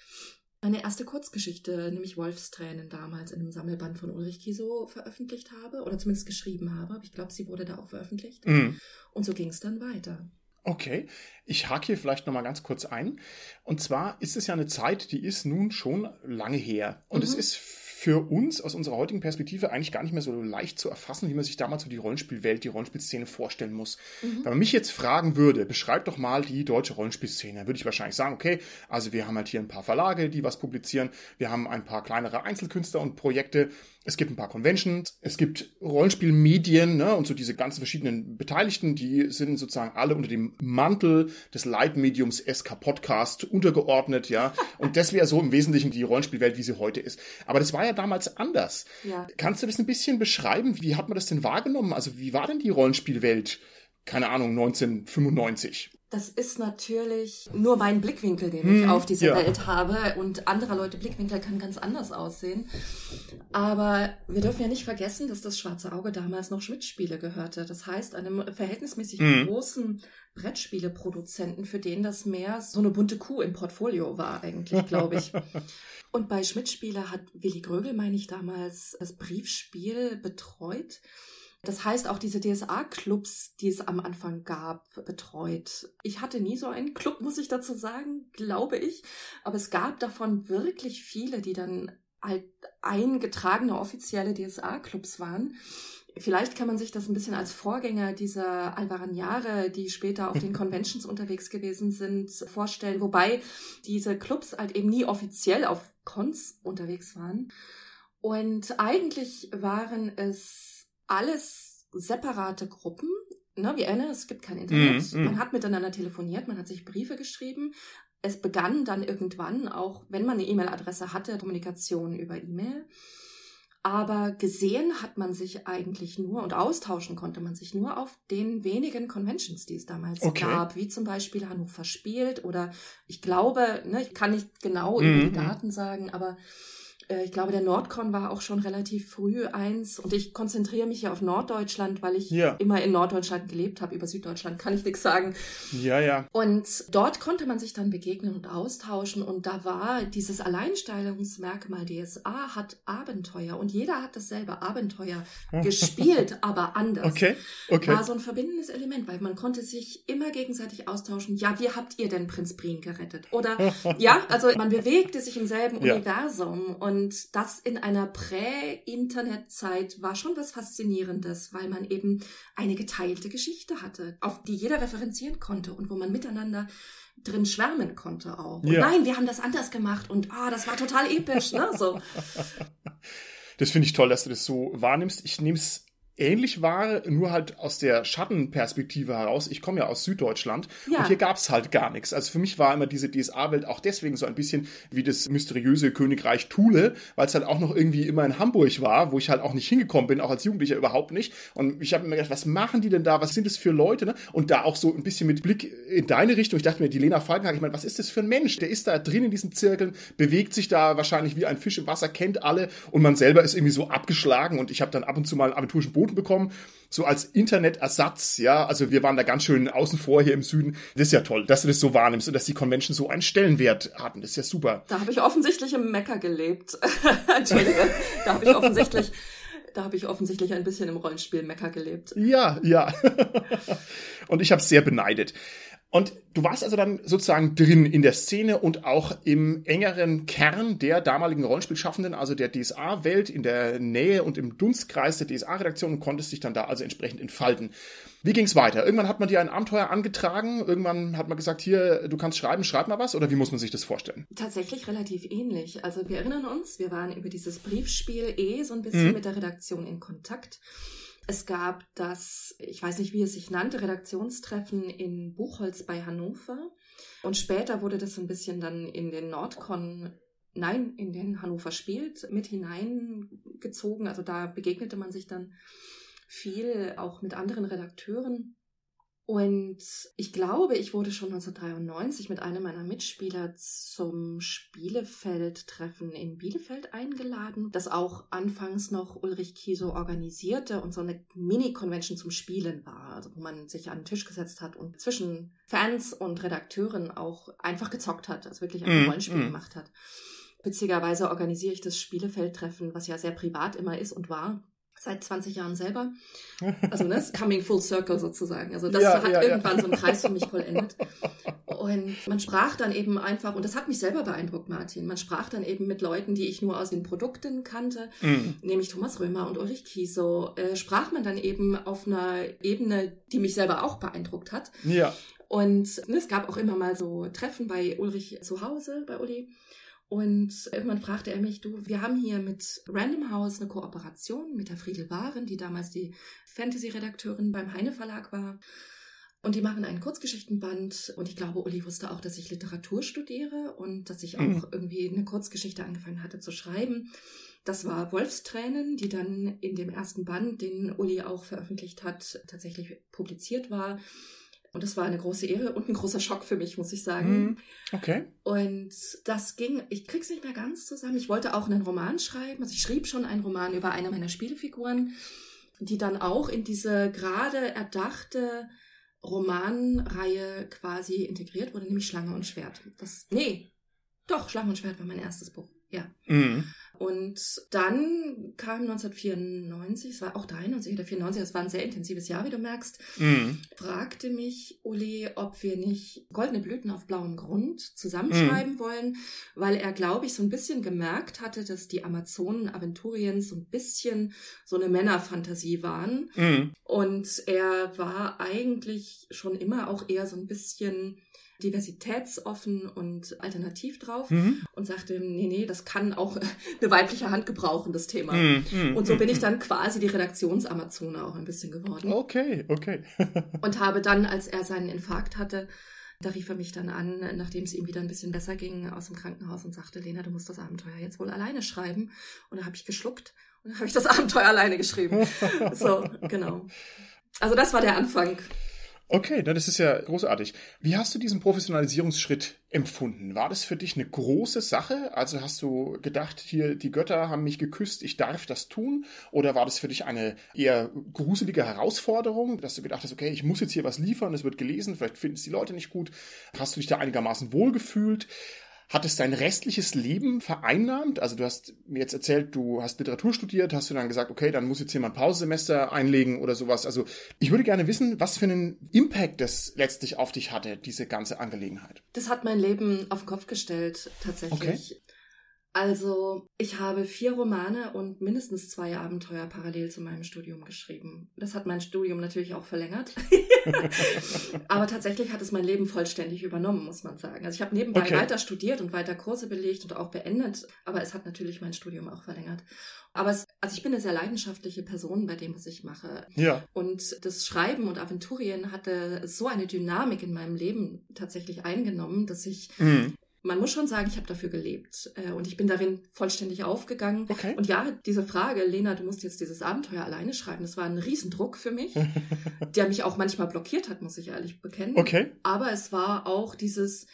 meine erste Kurzgeschichte, nämlich Wolfstränen damals in einem Sammelband von Ulrich Kiso veröffentlicht habe oder zumindest geschrieben habe. Aber ich glaube, sie wurde da auch veröffentlicht. Mhm. Und so ging es dann weiter. Okay, ich hake hier vielleicht noch mal ganz kurz ein. Und zwar ist es ja eine Zeit, die ist nun schon lange her. Und mhm. es ist für uns aus unserer heutigen Perspektive eigentlich gar nicht mehr so leicht zu erfassen, wie man sich damals so die Rollenspielwelt, die Rollenspielszene vorstellen muss. Mhm. Wenn man mich jetzt fragen würde, beschreib doch mal die deutsche Rollenspielszene, würde ich wahrscheinlich sagen, okay, also wir haben halt hier ein paar Verlage, die was publizieren, wir haben ein paar kleinere Einzelkünstler und Projekte, es gibt ein paar Conventions, es gibt Rollenspielmedien ne, und so diese ganzen verschiedenen Beteiligten, die sind sozusagen alle unter dem Mantel des Leitmediums SK Podcast untergeordnet, ja. <laughs> Und das wäre so im Wesentlichen die Rollenspielwelt, wie sie heute ist. Aber das war ja damals anders. Ja. Kannst du das ein bisschen beschreiben? Wie hat man das denn wahrgenommen? Also wie war denn die Rollenspielwelt? Keine Ahnung, 1995 das ist natürlich nur mein Blickwinkel, den ich hm, auf diese ja. Welt habe. Und anderer Leute Blickwinkel kann ganz anders aussehen. Aber wir dürfen ja nicht vergessen, dass das Schwarze Auge damals noch Schmidt-Spiele gehörte. Das heißt, einem verhältnismäßig hm. großen Brettspieleproduzenten, für den das mehr so eine bunte Kuh im Portfolio war, eigentlich, glaube ich. <laughs> Und bei Schmidt-Spiele hat Willi Grögel, meine ich, damals das Briefspiel betreut. Das heißt auch diese DSA-Clubs, die es am Anfang gab, betreut. Ich hatte nie so einen Club, muss ich dazu sagen, glaube ich. Aber es gab davon wirklich viele, die dann halt eingetragene offizielle DSA-Clubs waren. Vielleicht kann man sich das ein bisschen als Vorgänger dieser Alvaraniare, die später auf den <laughs> Conventions unterwegs gewesen sind, vorstellen. Wobei diese Clubs halt eben nie offiziell auf Cons unterwegs waren. Und eigentlich waren es alles separate Gruppen. Ne, wir erinnern, es gibt kein Internet. Mm, mm. Man hat miteinander telefoniert, man hat sich Briefe geschrieben. Es begann dann irgendwann, auch wenn man eine E-Mail-Adresse hatte, Kommunikation über E-Mail. Aber gesehen hat man sich eigentlich nur und austauschen konnte man sich nur auf den wenigen Conventions, die es damals okay. gab, wie zum Beispiel Hannover spielt oder ich glaube, ne, ich kann nicht genau mm, über die Daten sagen, aber ich glaube, der Nordcon war auch schon relativ früh eins. Und ich konzentriere mich ja auf Norddeutschland, weil ich ja. immer in Norddeutschland gelebt habe. Über Süddeutschland kann ich nichts sagen. Ja, ja. Und dort konnte man sich dann begegnen und austauschen. Und da war dieses Alleinstellungsmerkmal DSA hat Abenteuer. Und jeder hat dasselbe Abenteuer gespielt, <laughs> aber anders. Okay, okay. War so ein verbindendes Element, weil man konnte sich immer gegenseitig austauschen. Ja, wie habt ihr denn Prinz Brien gerettet? Oder, <laughs> ja, also man bewegte sich im selben ja. Universum. Und Und das in einer Prä-Internet-Zeit war schon was Faszinierendes, weil man eben eine geteilte Geschichte hatte, auf die jeder referenzieren konnte und wo man miteinander drin schwärmen konnte auch. Und ja. nein, wir haben das anders gemacht und ah, das war total episch, ne? So. <laughs> Das finde ich toll, dass du das so wahrnimmst. Ich nehme es ähnlich war, nur halt aus der Schattenperspektive heraus. Ich komme ja aus Süddeutschland ja. und hier gab's halt gar nichts. Also für mich war immer diese DSA-Welt auch deswegen so ein bisschen wie das mysteriöse Königreich Thule, weil es halt auch noch irgendwie immer in Hamburg war, wo ich halt auch nicht hingekommen bin, auch als Jugendlicher überhaupt nicht. Und ich habe mir gedacht, was machen die denn da? Was sind das für Leute? Ne? Und da auch so ein bisschen mit Blick in deine Richtung. Ich dachte mir, die Lena Falkenhagen, ich meine, was ist das für ein Mensch? Der ist da drin in diesen Zirkeln, bewegt sich da wahrscheinlich wie ein Fisch im Wasser, kennt alle und man selber ist irgendwie so abgeschlagen und ich habe dann ab und zu mal einen aventurischen Boden geboten bekommen, so als Internetersatz, ja. Also wir waren da ganz schön außen vor hier im Süden. Das ist ja toll, dass du das so wahrnimmst und dass die Convention so einen Stellenwert hatten. Das ist ja super. Da habe ich offensichtlich im Mecker gelebt. <laughs> Entschuldige, da habe ich offensichtlich da habe ich offensichtlich ein bisschen im Rollenspiel Mecker gelebt. Ja, ja. <laughs> und ich habe es sehr beneidet. Und du warst also dann sozusagen drin in der Szene und auch im engeren Kern der damaligen Rollenspielschaffenden, also der DSA-Welt, in der Nähe und im Dunstkreis der DSA-Redaktion und konntest dich dann da also entsprechend entfalten. Wie ging's weiter? Irgendwann hat man dir ein Abenteuer angetragen, irgendwann hat man gesagt, hier, du kannst schreiben, schreib mal was, oder wie muss man sich das vorstellen? Tatsächlich relativ ähnlich. Also wir erinnern uns, wir waren über dieses Briefspiel eh so ein bisschen mhm. mit der Redaktion in Kontakt. Es gab das, ich weiß nicht, wie es sich nannte, Redaktionstreffen in Buchholz bei Hannover. Und später wurde das so ein bisschen dann in den Nordcon, nein, in den Hannover spielt, mit hineingezogen. Also da begegnete man sich dann viel, auch mit anderen Redakteuren. Und ich glaube, ich wurde schon 1993 mit einem meiner Mitspieler zum Spielefeld-Treffen in Bielefeld eingeladen, das auch anfangs noch Ulrich Kieso organisierte und so eine Mini-Convention zum Spielen war, also wo man sich an den Tisch gesetzt hat und zwischen Fans und Redakteuren auch einfach gezockt hat, also wirklich ein mm, Rollenspiel mm. gemacht hat. Witzigerweise organisiere ich das Spielefeld-Treffen, was ja sehr privat immer ist und war, seit 20 Jahren selber. <laughs> Also ne, coming full circle sozusagen. Also das ja, hat ja, irgendwann ja. so einen Kreis für mich vollendet. <laughs> Und man sprach dann eben einfach, und das hat mich selber beeindruckt, Martin, man sprach dann eben mit Leuten, die ich nur aus den Produkten kannte, mhm. nämlich Thomas Römer und Ulrich Kieso, äh, sprach man dann eben auf einer Ebene, die mich selber auch beeindruckt hat. Ja. Und ne, es gab auch immer mal so Treffen bei Ulrich zu Hause, bei Uli. Und irgendwann fragte er mich, du, wir haben hier mit Random House eine Kooperation mit der Friedel Waren, die damals die Fantasy-Redakteurin beim Heine Verlag war. Und die machen einen Kurzgeschichtenband. Und ich glaube, Uli wusste auch, dass ich Literatur studiere und dass ich mhm. auch irgendwie eine Kurzgeschichte angefangen hatte zu schreiben. Das war Wolfstränen, die dann in dem ersten Band, den Uli auch veröffentlicht hat, tatsächlich publiziert war. Und das war eine große Ehre und ein großer Schock für mich, muss ich sagen. Mhm. Okay. Und das ging, ich krieg's nicht mehr ganz zusammen. Ich wollte auch einen Roman schreiben. Also ich schrieb schon einen Roman über eine meiner Spielfiguren, die dann auch in diese gerade erdachte Romanreihe quasi integriert wurde, nämlich Schlange und Schwert. Das, nee, doch, Schlange und Schwert war mein erstes Buch. Ja. Mhm. Und dann kam 1994, es war auch 93 oder 94, das war ein sehr intensives Jahr, wie du merkst, mhm. fragte mich Uli, ob wir nicht Goldene Blüten auf blauem Grund zusammenschreiben mhm. wollen, weil er, glaube ich, so ein bisschen gemerkt hatte, dass die Amazonen-Aventurien so ein bisschen so eine Männerfantasie waren. Mhm. Und er war eigentlich schon immer auch eher so ein bisschen diversitätsoffen und alternativ drauf mhm. und sagte, nee, nee, das kann auch <laughs> eine weibliche Hand gebrauchen, das Thema. Mhm. mhm und so bin ich mhm. dann quasi die Redaktionsamazone auch ein bisschen geworden. Okay, okay. <laughs> und habe dann, als er seinen Infarkt hatte, da rief er mich dann an, nachdem es ihm wieder ein bisschen besser ging, aus dem Krankenhaus und sagte, Lena, du musst das Abenteuer jetzt wohl alleine schreiben. Und da habe ich geschluckt und dann habe ich das <laughs> Abenteuer alleine geschrieben. so, genau. Also das war der Anfang. Okay, das ist ja großartig. Wie hast du diesen Professionalisierungsschritt empfunden? War das für dich eine große Sache? Also hast du gedacht, hier, die Götter haben mich geküsst, ich darf das tun? Oder war das für dich eine eher gruselige Herausforderung, dass du gedacht hast, okay, ich muss jetzt hier was liefern, es wird gelesen, vielleicht finden es die Leute nicht gut. Hast du dich da einigermaßen wohlgefühlt? Hat es dein restliches Leben vereinnahmt? Also du hast mir jetzt erzählt, du hast Literatur studiert, hast du dann gesagt, okay, dann muss jetzt jemand Pausesemester einlegen oder sowas. Also ich würde gerne wissen, was für einen Impact das letztlich auf dich hatte, diese ganze Angelegenheit. Das hat mein Leben auf den Kopf gestellt, tatsächlich. Okay. Also, ich habe vier Romane und mindestens zwei Abenteuer parallel zu meinem Studium geschrieben. Das hat mein Studium natürlich auch verlängert. <laughs> Aber tatsächlich hat es mein Leben vollständig übernommen, muss man sagen. Also ich habe nebenbei okay. weiter studiert und weiter Kurse belegt und auch beendet, aber es hat natürlich mein Studium auch verlängert. Aber es, also ich bin eine sehr leidenschaftliche Person bei dem, was ich mache. Ja. Und das Schreiben und Aventurien hatte so eine Dynamik in meinem Leben tatsächlich eingenommen, dass ich mhm man muss schon sagen, ich habe dafür gelebt äh, und ich bin darin vollständig aufgegangen. Okay. Und ja, diese Frage, Lena, du musst jetzt dieses Abenteuer alleine schreiben, das war ein Riesendruck für mich, <laughs> der mich auch manchmal blockiert hat, muss ich ehrlich bekennen. Okay. Aber es war auch dieses,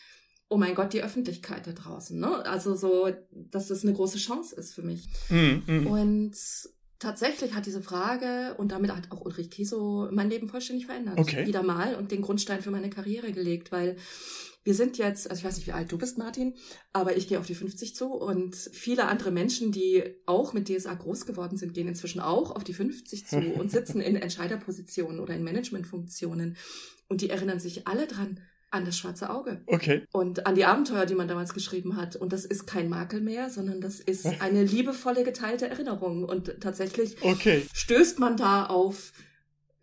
oh mein Gott, die Öffentlichkeit da draußen. Ne? Also so, dass das eine große Chance ist für mich. Mm, mm. Und tatsächlich hat diese Frage und damit hat auch Ulrich Kieso mein Leben vollständig verändert. Okay. Wieder mal und den Grundstein für meine Karriere gelegt, weil wir sind jetzt, also ich weiß nicht, wie alt du bist, Martin, aber ich gehe auf die 50 zu und viele andere Menschen, die auch mit DSA groß geworden sind, gehen inzwischen auch auf die 50 zu <laughs> und sitzen in Entscheiderpositionen oder in Managementfunktionen und die erinnern sich alle dran, an das schwarze Auge. Okay. Und an die Abenteuer, die man damals geschrieben hat. Und das ist kein Makel mehr, sondern das ist <laughs> eine liebevolle geteilte Erinnerung. Und tatsächlich okay. stößt man da auf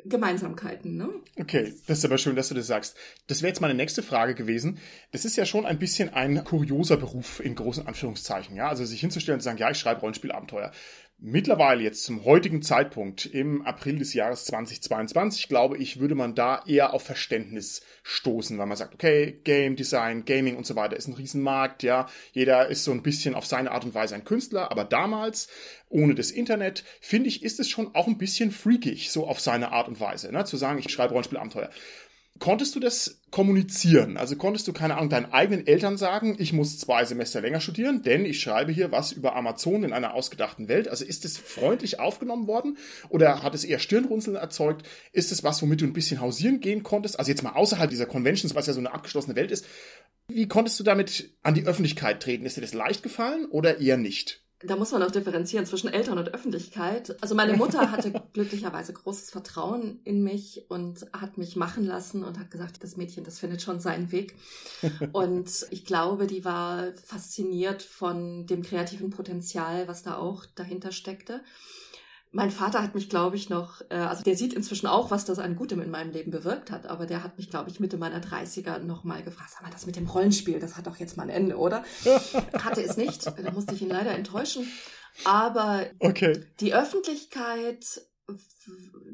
Gemeinsamkeiten. Ne? Okay, das ist aber schön, dass du das sagst. Das wäre jetzt meine nächste Frage gewesen. Das ist ja schon ein bisschen ein kurioser Beruf in großen Anführungszeichen. Ja, also sich hinzustellen und zu sagen, ja, ich schreibe Rollenspielabenteuer. Mittlerweile jetzt zum heutigen Zeitpunkt im April des Jahres 2022, glaube ich, würde man da eher auf Verständnis stoßen, weil man sagt, okay, Game Design, Gaming und so weiter ist ein Riesenmarkt, ja, jeder ist so ein bisschen auf seine Art und Weise ein Künstler, aber damals, ohne das Internet, finde ich, ist es schon auch ein bisschen freakig, so auf seine Art und Weise, ne, zu sagen, ich schreibe Rollenspielabenteuer. Konntest du das kommunizieren? Also konntest du, keine Ahnung, deinen eigenen Eltern sagen, ich muss zwei Semester länger studieren, denn ich schreibe hier was über Amazon in einer ausgedachten Welt. Also ist es freundlich aufgenommen worden oder hat es eher Stirnrunzeln erzeugt? Ist es was, womit du ein bisschen hausieren gehen konntest? Also jetzt mal außerhalb dieser Conventions, was ja so eine abgeschlossene Welt ist. Wie konntest du damit an die Öffentlichkeit treten? Ist dir das leicht gefallen oder eher nicht? Da muss man auch differenzieren zwischen Eltern und Öffentlichkeit. Also meine Mutter hatte <laughs> glücklicherweise großes Vertrauen in mich und hat mich machen lassen und hat gesagt, das Mädchen, das findet schon seinen Weg. Und ich glaube, die war fasziniert von dem kreativen Potenzial, was da auch dahinter steckte. Mein Vater hat mich, glaube ich, noch, äh, also der sieht inzwischen auch, was das an Gutem in meinem Leben bewirkt hat, aber der hat mich, glaube ich, Mitte meiner 30er nochmal gefragt, sag mal, das mit dem Rollenspiel, das hat doch jetzt mal ein Ende, oder? <laughs> Hatte es nicht, da musste ich ihn leider enttäuschen. Aber okay. die Öffentlichkeit,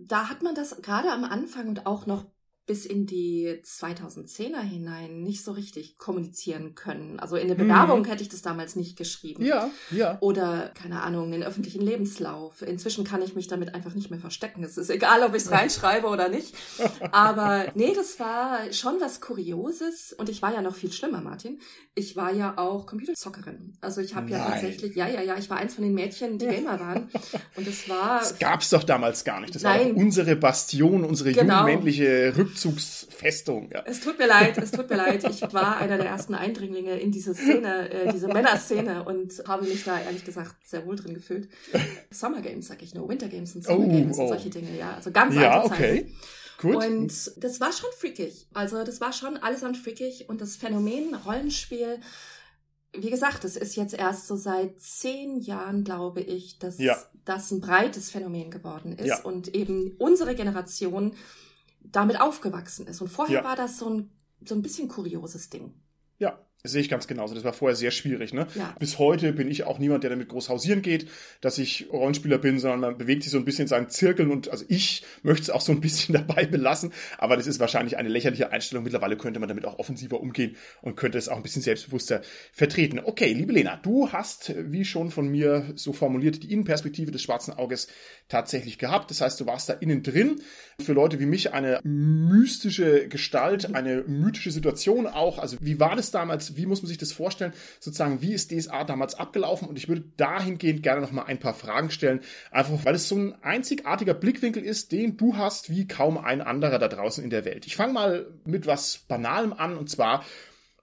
da hat man das gerade am Anfang und auch noch bis in die 2010er hinein nicht so richtig kommunizieren können. Also in der mhm. Bewerbung mhm. hätte ich das damals nicht geschrieben. Ja, ja. Oder, keine Ahnung, den öffentlichen Lebenslauf. Inzwischen kann ich mich damit einfach nicht mehr verstecken. Es ist egal, ob ich es <laughs> reinschreibe oder nicht. <laughs> Aber nee, das war schon was Kurioses. Und ich war ja noch viel schlimmer, Martin. Ich war ja auch Computerzockerin. Also ich habe ja tatsächlich, ja, ja, ja, ich war eins von den Mädchen, die Gamer waren. <laughs> Und das war... Das gab's doch damals gar nicht. Das Nein. war unsere Bastion, unsere genau. jugendmännliche Rück Rückzugsfestung. Ja. Es tut mir leid, es tut mir leid. Ich war einer der ersten Eindringlinge in diese Szene, äh, diese Männerszene und habe mich da ehrlich gesagt sehr wohl drin gefühlt. Summer Games, sag ich nur, Winter Games und Summer oh, Games oh. und solche Dinge, ja. Also ganz ja, alte okay. Gut. Und das war schon freakig. Also das war schon allesamt freakig und das Phänomen Rollenspiel wie gesagt, es ist jetzt erst so seit zehn Jahren, glaube ich, dass ja. das ein breites Phänomen geworden ist ja. und eben unsere Generation damit aufgewachsen ist. Und vorher ja. war das so ein, so ein bisschen kurioses Ding. Ja, das sehe ich ganz genauso. Das war vorher sehr schwierig. Ne? Ja. Bis heute bin ich auch niemand, der damit groß hausieren geht, dass ich Rollenspieler bin, sondern man bewegt sich so ein bisschen in seinen Zirkeln und also ich möchte es auch so ein bisschen <laughs> dabei belassen. Aber das ist wahrscheinlich eine lächerliche Einstellung. Mittlerweile könnte man damit auch offensiver umgehen und könnte es auch ein bisschen selbstbewusster vertreten. Okay, liebe Lena, du hast, wie schon von mir so formuliert, die Innenperspektive des schwarzen Auges tatsächlich gehabt. Das heißt, du warst da innen drin. Für Leute wie mich eine mystische Gestalt, eine mythische Situation auch. Also wie war das damals? Wie muss man sich das vorstellen? Sozusagen, wie ist DSA damals abgelaufen? Und ich würde dahingehend gerne noch mal ein paar Fragen stellen, einfach weil es so ein einzigartiger Blickwinkel ist, den du hast wie kaum ein anderer da draußen in der Welt. Ich fange mal mit was Banalem an und zwar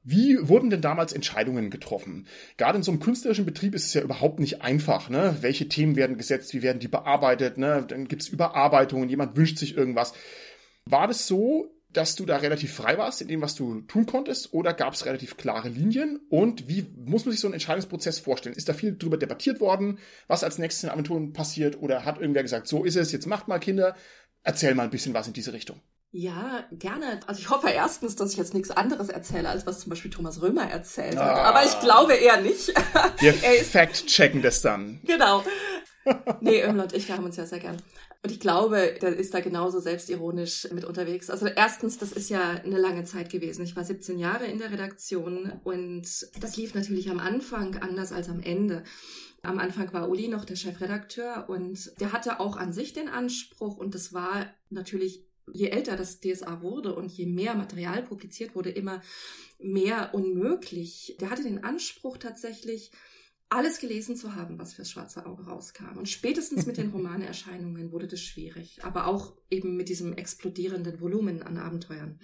wie wurden denn damals Entscheidungen getroffen? Gerade in so einem künstlerischen Betrieb ist es ja überhaupt nicht einfach. Ne? Welche Themen werden gesetzt? Wie werden die bearbeitet? Ne? Dann gibt es Überarbeitungen, jemand wünscht sich irgendwas. War das so, dass du da relativ frei warst in dem, was du tun konntest, oder gab es relativ klare Linien? Und wie muss man sich so einen Entscheidungsprozess vorstellen? Ist da viel drüber debattiert worden, was als nächstes in Aventuren passiert? Oder hat irgendwer gesagt, so ist es, jetzt macht mal Kinder? Erzähl mal ein bisschen was in diese Richtung. Ja, gerne. Also ich hoffe erstens, dass ich jetzt nichts anderes erzähle, als was zum Beispiel Thomas Römer erzählt hat. Ah. Aber ich glaube eher nicht. Wir <laughs> fact-checken das dann. Genau. Nee, Ömler und ich, wir haben uns ja sehr gern. Und ich glaube, der ist da genauso selbstironisch mit unterwegs. Also erstens, das ist ja eine lange Zeit gewesen. Ich war 17 Jahre in der Redaktion und das lief natürlich am Anfang anders als am Ende. Am Anfang war Uli noch der Chefredakteur und der hatte auch an sich den Anspruch und das war natürlich, je älter das DSA wurde und je mehr Material publiziert wurde, immer mehr unmöglich. Der hatte den Anspruch tatsächlich, alles gelesen zu haben, was fürs schwarze Auge rauskam. Und spätestens mit den <laughs> Romanerscheinungen wurde das schwierig, aber auch eben mit diesem explodierenden Volumen an Abenteuern.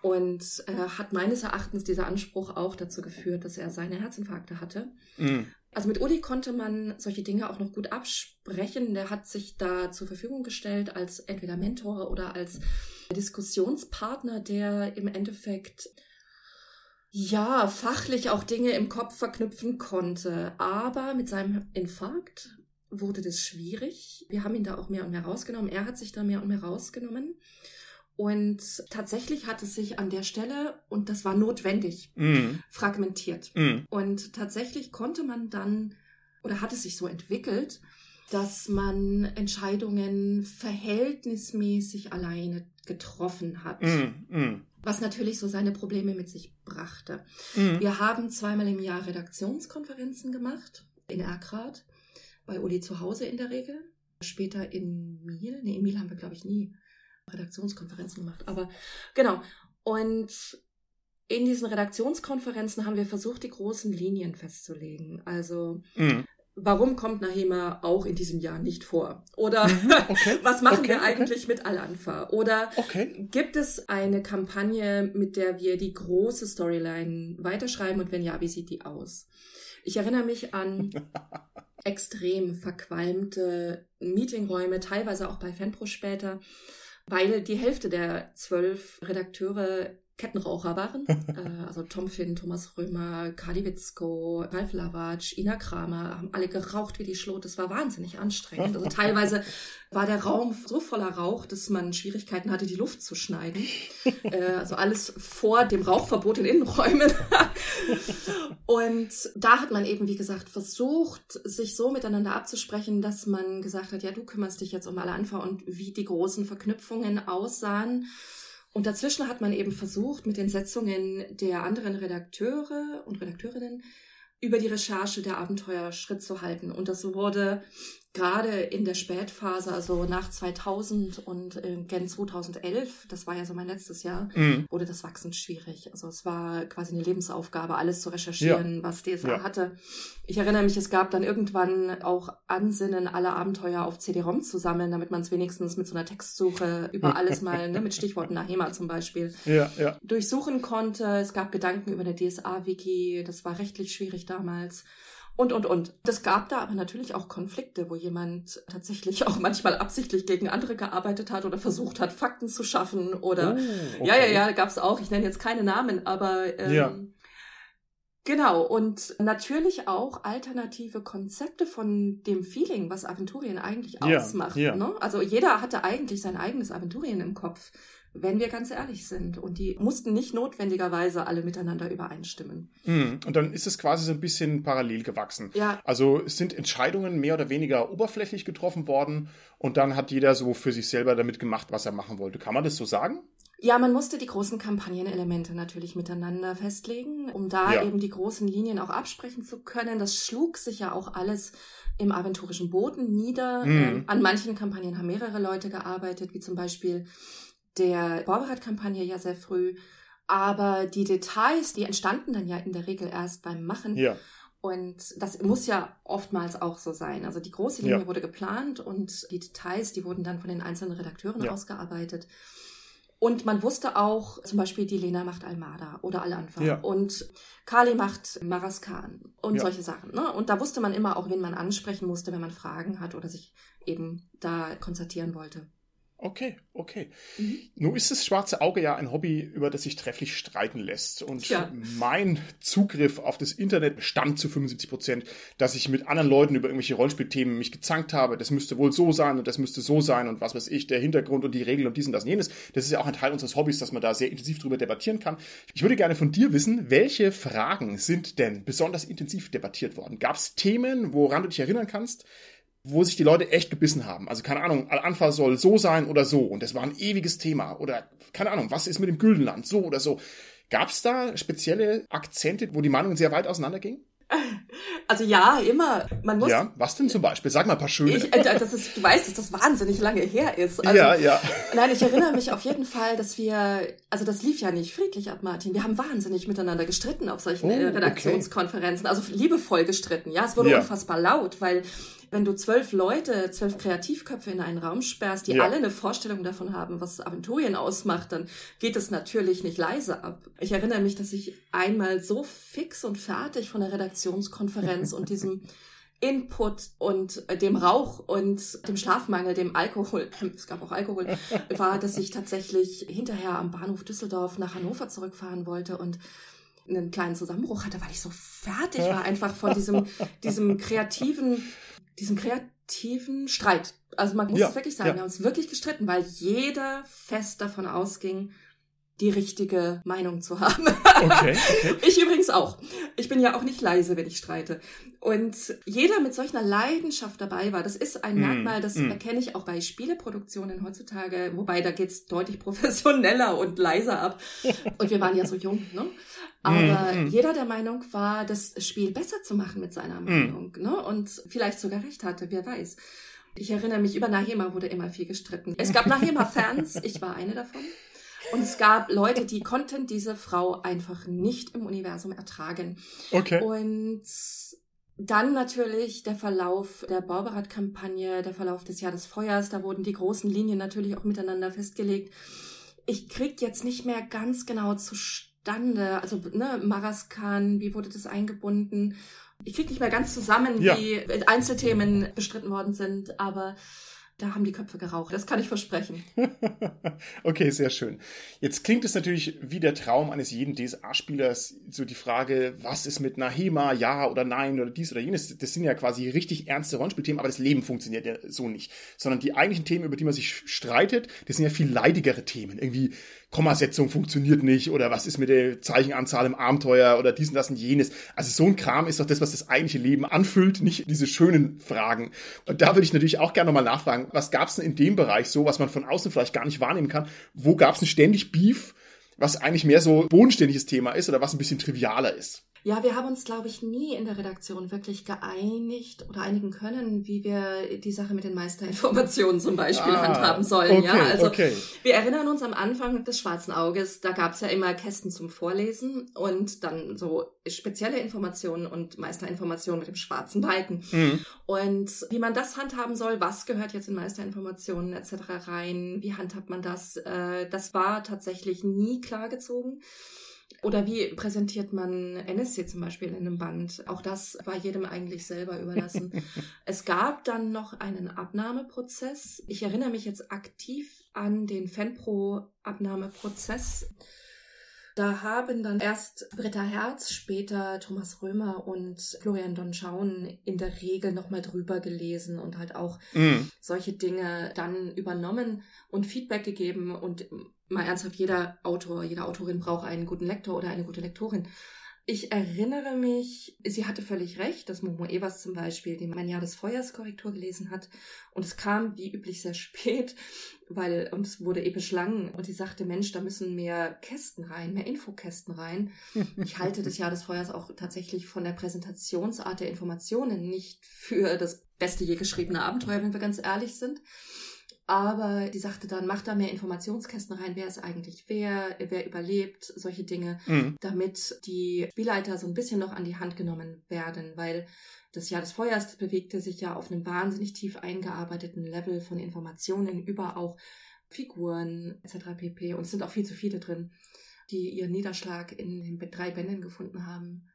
Und äh, hat meines Erachtens dieser Anspruch auch dazu geführt, dass er seine Herzinfarkte hatte. Mhm. Also mit Uli konnte man solche Dinge auch noch gut absprechen. Der hat sich da zur Verfügung gestellt als entweder Mentor oder als Diskussionspartner, der im Endeffekt ja, fachlich auch Dinge im Kopf verknüpfen konnte. Aber mit seinem Infarkt wurde das schwierig. Wir haben ihn da auch mehr und mehr rausgenommen. Er hat sich da mehr und mehr rausgenommen. Und tatsächlich hat es sich an der Stelle, und das war notwendig, mm. fragmentiert. Mm. Und tatsächlich konnte man dann, oder hat es sich so entwickelt, dass man Entscheidungen verhältnismäßig alleine getroffen hat. Mm, was natürlich so seine Probleme mit sich brachte. Mhm. Wir haben zweimal im Jahr Redaktionskonferenzen gemacht in Erkrath, bei Uli zu Hause in der Regel. Später in Miel, nee, in Miel haben wir, glaube ich, nie Redaktionskonferenzen gemacht, aber genau. Und in diesen Redaktionskonferenzen haben wir versucht, die großen Linien festzulegen. Also mhm. Warum kommt Nahima auch in diesem Jahr nicht vor? Oder mhm, <laughs> okay, was machen okay, wir eigentlich okay. mit Al-Anfa? Oder gibt es eine Kampagne, mit der wir die große Storyline weiterschreiben und wenn ja, wie sieht die aus? Ich erinnere mich an <laughs> extrem verqualmte Meetingräume, teilweise auch bei Fanpro später, weil die Hälfte der zwölf Redakteure Kettenraucher waren. <laughs> äh, also Tom Finn, Thomas Römer, Kali Witzko, Ralf Lawatsch, Ina Kramer, haben alle geraucht wie die Schlot. Das war wahnsinnig anstrengend. Also teilweise war der Raum so voller Rauch, dass man Schwierigkeiten hatte, die Luft zu schneiden. <laughs> äh, also alles vor dem Rauchverbot in Innenräumen. <laughs> Und da hat man eben, wie gesagt, versucht, sich so miteinander abzusprechen, dass man gesagt hat, ja, du kümmerst dich jetzt um alle Anfang und wie die großen Verknüpfungen aussahen. Und dazwischen hat man eben versucht, mit den Setzungen der anderen Redakteure und Redakteurinnen über die Recherche der Abenteuer Schritt zu halten. Und das wurde gerade in der Spätphase, also nach 2000 und äh, gen 2011, das war ja so mein letztes Jahr, mhm. wurde das wachsend schwierig. Also es war quasi eine Lebensaufgabe, alles zu recherchieren, ja. was DSA ja. hatte. Ich erinnere mich, es gab dann irgendwann auch Ansinnen, alle Abenteuer auf CD-ROM zu sammeln, damit man es wenigstens mit so einer Textsuche über alles mal, ne, mit Stichworten Nahema zum Beispiel, <laughs> ja. durchsuchen konnte. Es gab Gedanken über eine DSA-Wiki, das war rechtlich schwierig damals und, und, und. Das gab da aber natürlich auch Konflikte, wo jemand tatsächlich auch manchmal absichtlich gegen andere gearbeitet hat oder versucht hat, Fakten zu schaffen oder, oh, okay. ja, ja, ja, gab es auch. Ich nenne jetzt keine Namen, aber, ähm, ja. Genau, und natürlich auch alternative Konzepte von dem Feeling, was Aventurien eigentlich ausmacht. Ja, ja. Ne? Also jeder hatte eigentlich sein eigenes Aventurien im Kopf wenn wir ganz ehrlich sind. Und die mussten nicht notwendigerweise alle miteinander übereinstimmen. Mm, und dann ist es quasi so ein bisschen parallel gewachsen. Ja. Also es sind Entscheidungen mehr oder weniger oberflächlich getroffen worden und dann hat jeder so für sich selber damit gemacht, was er machen wollte. Kann man das so sagen? Ja, man musste die großen Kampagnenelemente natürlich miteinander festlegen, um da ja. eben die großen Linien auch absprechen zu können. Das schlug sich ja auch alles im aventurischen Boden nieder. Ähm, an manchen Kampagnen haben mehrere Leute gearbeitet, wie zum Beispiel der Vorbereitkampagne ja sehr früh. Aber die Details, die entstanden dann ja in der Regel erst beim Machen. Ja. Und das muss ja oftmals auch so sein. Also die große Linie ja. wurde geplant und die Details, die wurden dann von den einzelnen Redakteuren ja. ausgearbeitet. Und man wusste auch, zum Beispiel, die Lena macht Almada oder Al-Anfang ja. und Kali macht Maraskan und ja. solche Sachen. Ne? Und da wusste man immer auch, wen man ansprechen musste, wenn man Fragen hat oder sich eben da konzertieren wollte. Okay, okay. Mhm. Nun ist das schwarze Auge ja ein Hobby, über das sich trefflich streiten lässt. Und ja. mein Zugriff auf das Internet stammt zu 75 Prozent, dass ich mit anderen Leuten über irgendwelche Rollenspielthemen mich gezankt habe. Das müsste wohl so sein und das müsste so sein und was weiß ich, der Hintergrund und die Regeln und dies und das und jenes. Das ist ja auch ein Teil unseres Hobbys, dass man da sehr intensiv drüber debattieren kann. Ich würde gerne von dir wissen, welche Fragen sind denn besonders intensiv debattiert worden? Gab es Themen, woran du dich erinnern kannst? Wo sich die Leute echt gebissen haben. Also keine Ahnung, Al-Anfa soll so sein oder so und das war ein ewiges Thema oder keine Ahnung, was ist mit dem Güldenland, so oder so. Gab es da spezielle Akzente, wo die Meinungen sehr weit auseinandergingen? <laughs> Also ja, immer. Man muss. Ja, was denn zum Beispiel? Sag mal ein paar schöne. Ich, äh, das ist, du weißt, dass das wahnsinnig lange her ist. Also, ja, ja. Nein, ich erinnere mich auf jeden Fall, dass wir, also das lief ja nicht friedlich ab, Martin. Wir haben wahnsinnig miteinander gestritten auf solchen oh, Redaktionskonferenzen. Okay. Also liebevoll gestritten. Ja, es wurde ja. unfassbar laut, weil wenn du zwölf Leute, zwölf Kreativköpfe in einen Raum sperrst, die ja. alle eine Vorstellung davon haben, was Aventurien ausmacht, dann geht es natürlich nicht leise ab. Ich erinnere mich, dass ich einmal so fix und fertig von der Redaktionskonferenz und diesem Input und dem Rauch und dem Schlafmangel, dem Alkohol, <laughs> es gab auch Alkohol, war, dass ich tatsächlich hinterher am Bahnhof Düsseldorf nach Hannover zurückfahren wollte und einen kleinen Zusammenbruch hatte, weil ich so fertig war einfach von diesem, diesem kreativen diesem kreativen Streit. Also man muss ja, es wirklich sagen, ja. wir haben uns wirklich gestritten, weil jeder fest davon ausging, die richtige Meinung zu haben. Okay, okay. <laughs> Ich übrigens auch. Ich bin ja auch nicht leise, wenn ich streite. Und jeder mit solch einer Leidenschaft dabei war. Das ist ein mm, Merkmal, das mm. erkenne ich auch bei Spieleproduktionen heutzutage, wobei da geht's deutlich <laughs> professioneller und leiser ab. Und wir waren ja so jung, ne? Aber mm, jeder der Meinung war, das Spiel besser zu machen mit seiner mm. Meinung, ne? Und vielleicht sogar recht hatte, wer weiß. Ich erinnere mich, über Nahema wurde immer viel gestritten. Es gab Nahema-Fans, <laughs> ich war eine davon. Und es gab Leute, die konnten diese Frau einfach nicht im Universum ertragen. Okay. Und dann natürlich der Verlauf der Bauberat-Kampagne, der Verlauf des Jahr des Feuers, da wurden die großen Linien natürlich auch miteinander festgelegt. Ich krieg jetzt nicht mehr ganz genau zustande, also ne, Maraskan, wie wurde das eingebunden? Ich krieg nicht mehr ganz zusammen, ja. wie Einzelthemen bestritten worden sind, aber da haben die Köpfe geraucht. Das kann ich versprechen. <laughs> okay, sehr schön. Jetzt klingt es natürlich wie der Traum eines jeden DSA-Spielers, so die Frage, was ist mit Nahema, ja oder nein oder dies oder jenes. Das sind ja quasi richtig ernste Rollenspielthemen, aber das Leben funktioniert ja so nicht. Sondern die eigentlichen Themen, über die man sich streitet, das sind ja viel leidigere Themen. Irgendwie Kommasetzung funktioniert nicht oder was ist mit der Zeichenanzahl im Abenteuer oder dies und das und jenes. Also so ein Kram ist doch das, was das eigentliche Leben anfüllt, nicht diese schönen Fragen. Und da würde ich natürlich auch gerne nochmal nachfragen, was gab es denn in dem Bereich so, was man von außen vielleicht gar nicht wahrnehmen kann? Wo gab es denn ständig Beef, was eigentlich mehr so bodenständiges Thema ist oder was ein bisschen trivialer ist? Ja, wir haben uns, glaube ich, nie in der Redaktion wirklich geeinigt oder einigen können, wie wir die Sache mit den Meisterinformationen zum Beispiel ah, handhaben sollen. Okay, ja, also okay. wir erinnern uns am Anfang des Schwarzen Auges, da gab es ja immer Kästen zum Vorlesen und dann so spezielle Informationen und Meisterinformationen mit dem schwarzen Balken. Mhm. Und wie man das handhaben soll, was gehört jetzt in Meisterinformationen etc. rein, wie handhabt man das, äh, das war tatsächlich nie klargezogen. Oder wie präsentiert man NSC zum Beispiel in einem Band? Auch das war jedem eigentlich selber überlassen. <laughs> es gab dann noch einen Abnahmeprozess. Ich erinnere mich jetzt aktiv an den Fanpro-Abnahmeprozess. Da haben dann erst Britta Herz, später Thomas Römer und Florian Donschauen in der Regel nochmal drüber gelesen und halt auch mm. solche Dinge dann übernommen und Feedback gegeben und mal ernsthaft, jeder Autor, jede Autorin braucht einen guten Lektor oder eine gute Lektorin. Ich erinnere mich, sie hatte völlig recht, dass Momo Evers zum Beispiel die Mein Jahr des Feuers Korrektur gelesen hat. Und es kam wie üblich sehr <laughs> spät, weil uns wurde episch lang und sie sagte, Mensch, da müssen mehr Kästen rein, mehr Infokästen rein. Ich halte das Jahr des Feuers auch tatsächlich von der Präsentationsart der Informationen nicht für das beste je geschriebene Abenteuer, wenn wir ganz ehrlich sind. Aber die sagte dann, mach da mehr Informationskästen rein, wer ist eigentlich wer, wer überlebt, solche Dinge, mhm. damit die Spielleiter so ein bisschen noch an die Hand genommen werden, weil das Jahr des Feuers bewegte sich ja auf einem wahnsinnig tief eingearbeiteten Level von Informationen über auch Figuren etc. pp. Und es sind auch viel zu viele drin, die ihren Niederschlag in den drei Bänden gefunden haben.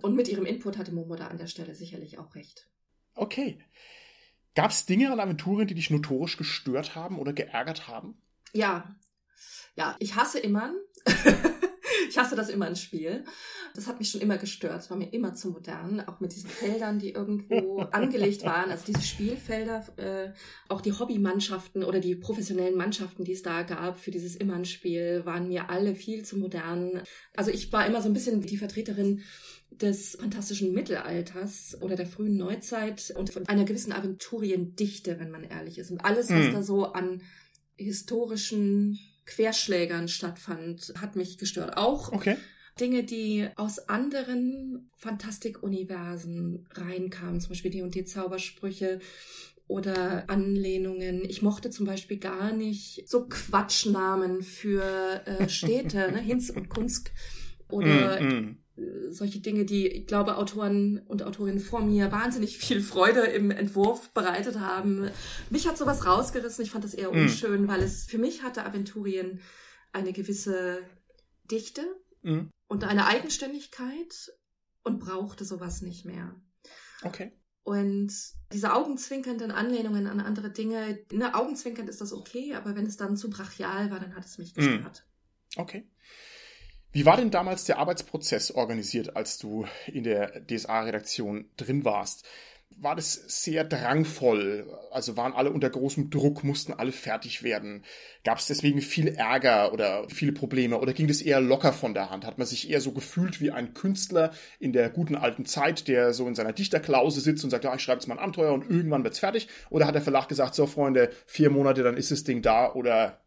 Und mit ihrem Input hatte Momo da an der Stelle sicherlich auch recht. Okay. Gab es Dinge an Aventurien, die dich notorisch gestört haben oder geärgert haben? Ja. Ja, ich hasse Immern. <laughs> ich hasse das Immern-Spiel. Das hat mich schon immer gestört. Es war mir immer zu modern. Auch mit diesen Feldern, die irgendwo <laughs> angelegt waren. Also diese Spielfelder, äh, auch die Hobbymannschaften oder die professionellen Mannschaften, die es da gab für dieses Immern-Spiel, waren mir alle viel zu modern. Also ich war immer so ein bisschen die Vertreterin des fantastischen Mittelalters oder der frühen Neuzeit und von einer gewissen Aventuriendichte, wenn man ehrlich ist. Und alles, was mm. da so an historischen Querschlägern stattfand, hat mich gestört. Auch okay. Dinge, die aus anderen Fantastikuniversen reinkamen, zum Beispiel die und die Zaubersprüche oder Anlehnungen. Ich mochte zum Beispiel gar nicht so Quatschnamen für äh, Städte, ne? <laughs> Hinz und Kunst oder mm, mm solche Dinge, die, ich glaube, Autoren und Autorinnen vor mir wahnsinnig viel Freude im Entwurf bereitet haben. Mich hat sowas rausgerissen. Ich fand das eher hm. unschön, weil es für mich hatte Aventurien eine gewisse Dichte mm. und eine Eigenständigkeit und brauchte sowas nicht mehr. Okay. Und diese augenzwinkernden Anlehnungen an andere Dinge, ne, augenzwinkernd ist das okay, aber wenn es dann zu brachial war, dann hat es mich hm. gestört. Okay. Wie war denn damals der Arbeitsprozess organisiert, als du in der DSA-Redaktion drin warst? War das sehr drangvoll? Also waren alle unter großem Druck, mussten alle fertig werden? Gab es deswegen viel Ärger oder viele Probleme? Oder ging das eher locker von der Hand? Hat man sich eher so gefühlt wie ein Künstler in der guten alten Zeit, der so in seiner Dichterklause sitzt und sagt, ja, ich schreibe jetzt mal ein Abenteuer und irgendwann wird's fertig? Oder hat der Verlag gesagt, so Freunde, vier Monate, dann ist das Ding da oder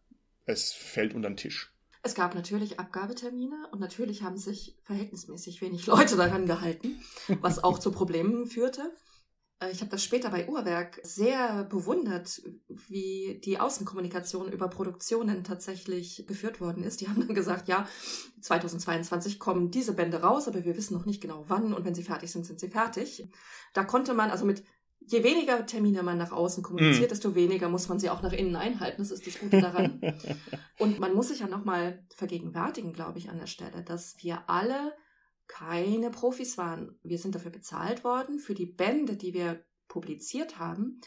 es fällt unter den Tisch? Es gab natürlich Abgabetermine und natürlich haben sich verhältnismäßig wenig Leute daran gehalten, was auch zu Problemen führte. Äh, ich habe das später bei Uhrwerk sehr bewundert, wie die Außenkommunikation über Produktionen tatsächlich geführt worden ist. Die haben dann gesagt, ja, 2022 kommen diese Bände raus, aber wir wissen noch nicht genau wann und wenn sie fertig sind, sind sie fertig. Da konnte man also mit je weniger Termine man nach außen kommuniziert, mm. desto weniger muss man sie auch nach innen einhalten. Das ist das Gute daran. <laughs> und man muss sich ja nochmal vergegenwärtigen, glaube ich, an der Stelle, dass wir alle keine Profis waren. Wir sind dafür bezahlt worden, für die Bände, die wir publiziert haben.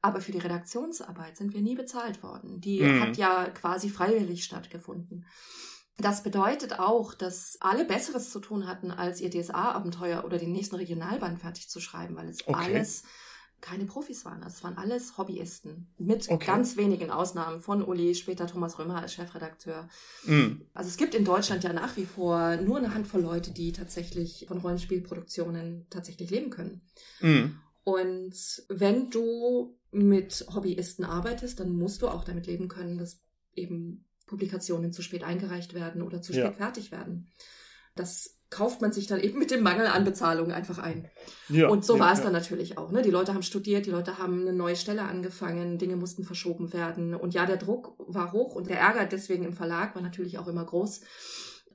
Aber für die Redaktionsarbeit sind wir nie bezahlt worden. Die mm. hat ja quasi freiwillig stattgefunden. Das bedeutet auch, dass alle Besseres zu tun hatten, als ihr DSA-Abenteuer oder den nächsten Regionalband fertig zu schreiben, weil es okay. alles keine Profis waren. Also es waren alles Hobbyisten. Mit okay. ganz wenigen Ausnahmen von Uli, später Thomas Römer als Chefredakteur. Mm. Also es gibt in Deutschland ja nach wie vor nur eine Handvoll Leute, die tatsächlich von Rollenspielproduktionen tatsächlich leben können. Mm. Und wenn du mit Hobbyisten arbeitest, dann musst du auch damit leben können, dass eben Publikationen zu spät eingereicht werden oder zu spät ja. fertig werden. Das kauft man sich dann eben mit dem Mangel an Bezahlung einfach ein. Ja, und so ja, war es ja. dann natürlich auch. Ne? Die Leute haben studiert, die Leute haben eine neue Stelle angefangen, Dinge mussten verschoben werden. Und ja, der Druck war hoch und der Ärger deswegen im Verlag war natürlich auch immer groß.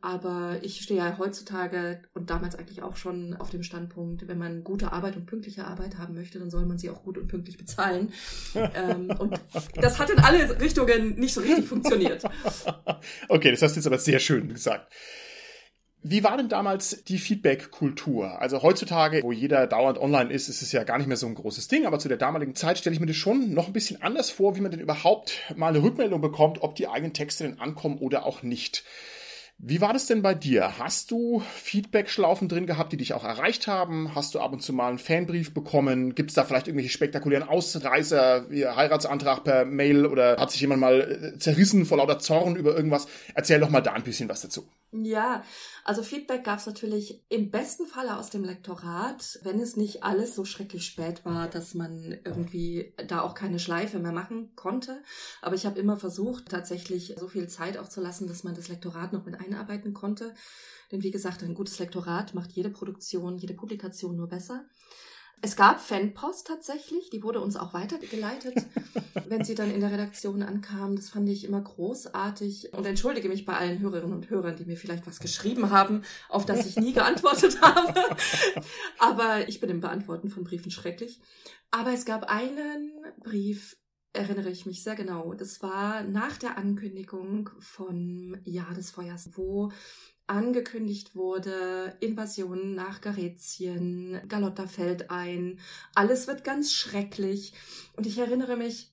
Aber ich stehe ja heutzutage und damals eigentlich auch schon auf dem Standpunkt, wenn man gute Arbeit und pünktliche Arbeit haben möchte, dann soll man sie auch gut und pünktlich bezahlen. <laughs> ähm, und das hat in alle Richtungen nicht so richtig funktioniert. <laughs> Okay, das hast du jetzt aber sehr schön gesagt. Wie war denn damals die Feedback-Kultur? Also heutzutage, wo jeder dauernd online ist, ist es ja gar nicht mehr so ein großes Ding, aber zu der damaligen Zeit stelle ich mir das schon noch ein bisschen anders vor, wie man denn überhaupt mal eine Rückmeldung bekommt, ob die eigenen Texte denn ankommen oder auch nicht. Wie war das denn bei dir? Hast du Feedback-Schlaufen drin gehabt, die dich auch erreicht haben? Hast du ab und zu mal einen Fanbrief bekommen? Gibt es da vielleicht irgendwelche spektakulären Ausreißer, wie Heiratsantrag per Mail oder hat sich jemand mal äh, zerrissen vor lauter Zorn über irgendwas? Erzähl doch mal da ein bisschen was dazu. Ja, also Feedback gab es natürlich im besten Falle aus dem Lektorat, wenn es nicht alles so schrecklich spät war, dass man irgendwie da auch keine Schleife mehr machen konnte. Aber ich habe immer versucht, tatsächlich so viel Zeit auch zu lassen, dass man das Lektorat noch mit einarbeiten konnte. Denn wie gesagt, ein gutes Lektorat macht jede Produktion, jede Publikation nur besser. Es gab Fanpost tatsächlich, die wurde uns auch weitergeleitet, <laughs> wenn sie dann in der Redaktion ankam. Das fand ich immer großartig und entschuldige mich bei allen Hörerinnen und Hörern, die mir vielleicht was geschrieben haben, auf das ich nie <laughs> geantwortet habe. Aber ich bin im Beantworten von Briefen schrecklich. Aber es gab einen Brief, erinnere ich mich sehr genau. Das war nach der Ankündigung von Jahr des Feuers, wo angekündigt wurde, Invasion nach Garetien, Galotta fällt ein, alles wird ganz schrecklich. Und ich erinnere mich,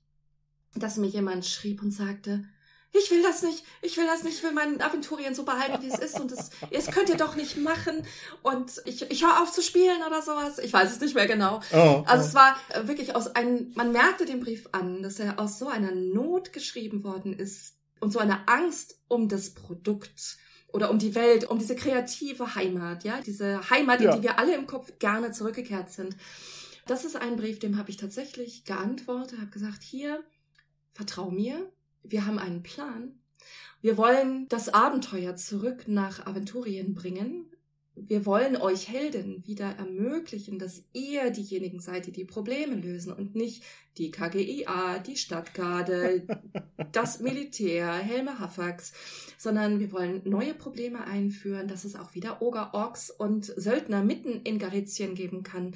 dass mir jemand schrieb und sagte, ich will das nicht, ich will das nicht, ich will meinen Aventurien so behalten, wie es ist und das, das <laughs> könnt ihr doch nicht machen und ich, ich höre auf zu spielen oder sowas. Ich weiß es nicht mehr genau. Oh, also oh. es war wirklich aus einem, man merkte dem Brief an, dass er aus so einer Not geschrieben worden ist und so einer Angst um das Produkt oder um die Welt, um diese kreative Heimat, ja, diese Heimat, ja. in die wir alle im Kopf gerne zurückgekehrt sind. Das ist ein Brief, dem habe ich tatsächlich geantwortet, habe gesagt, hier, vertrau mir, wir haben einen Plan. Wir wollen das Abenteuer zurück nach Aventurien bringen. Wir wollen euch Helden wieder ermöglichen, dass ihr diejenigen seid, die die Probleme lösen und nicht die KGIA, die Stadtgarde, <laughs> das Militär, Helme Hafax, sondern wir wollen neue Probleme einführen, dass es auch wieder Oger, Orks und Söldner mitten in Garizien geben kann.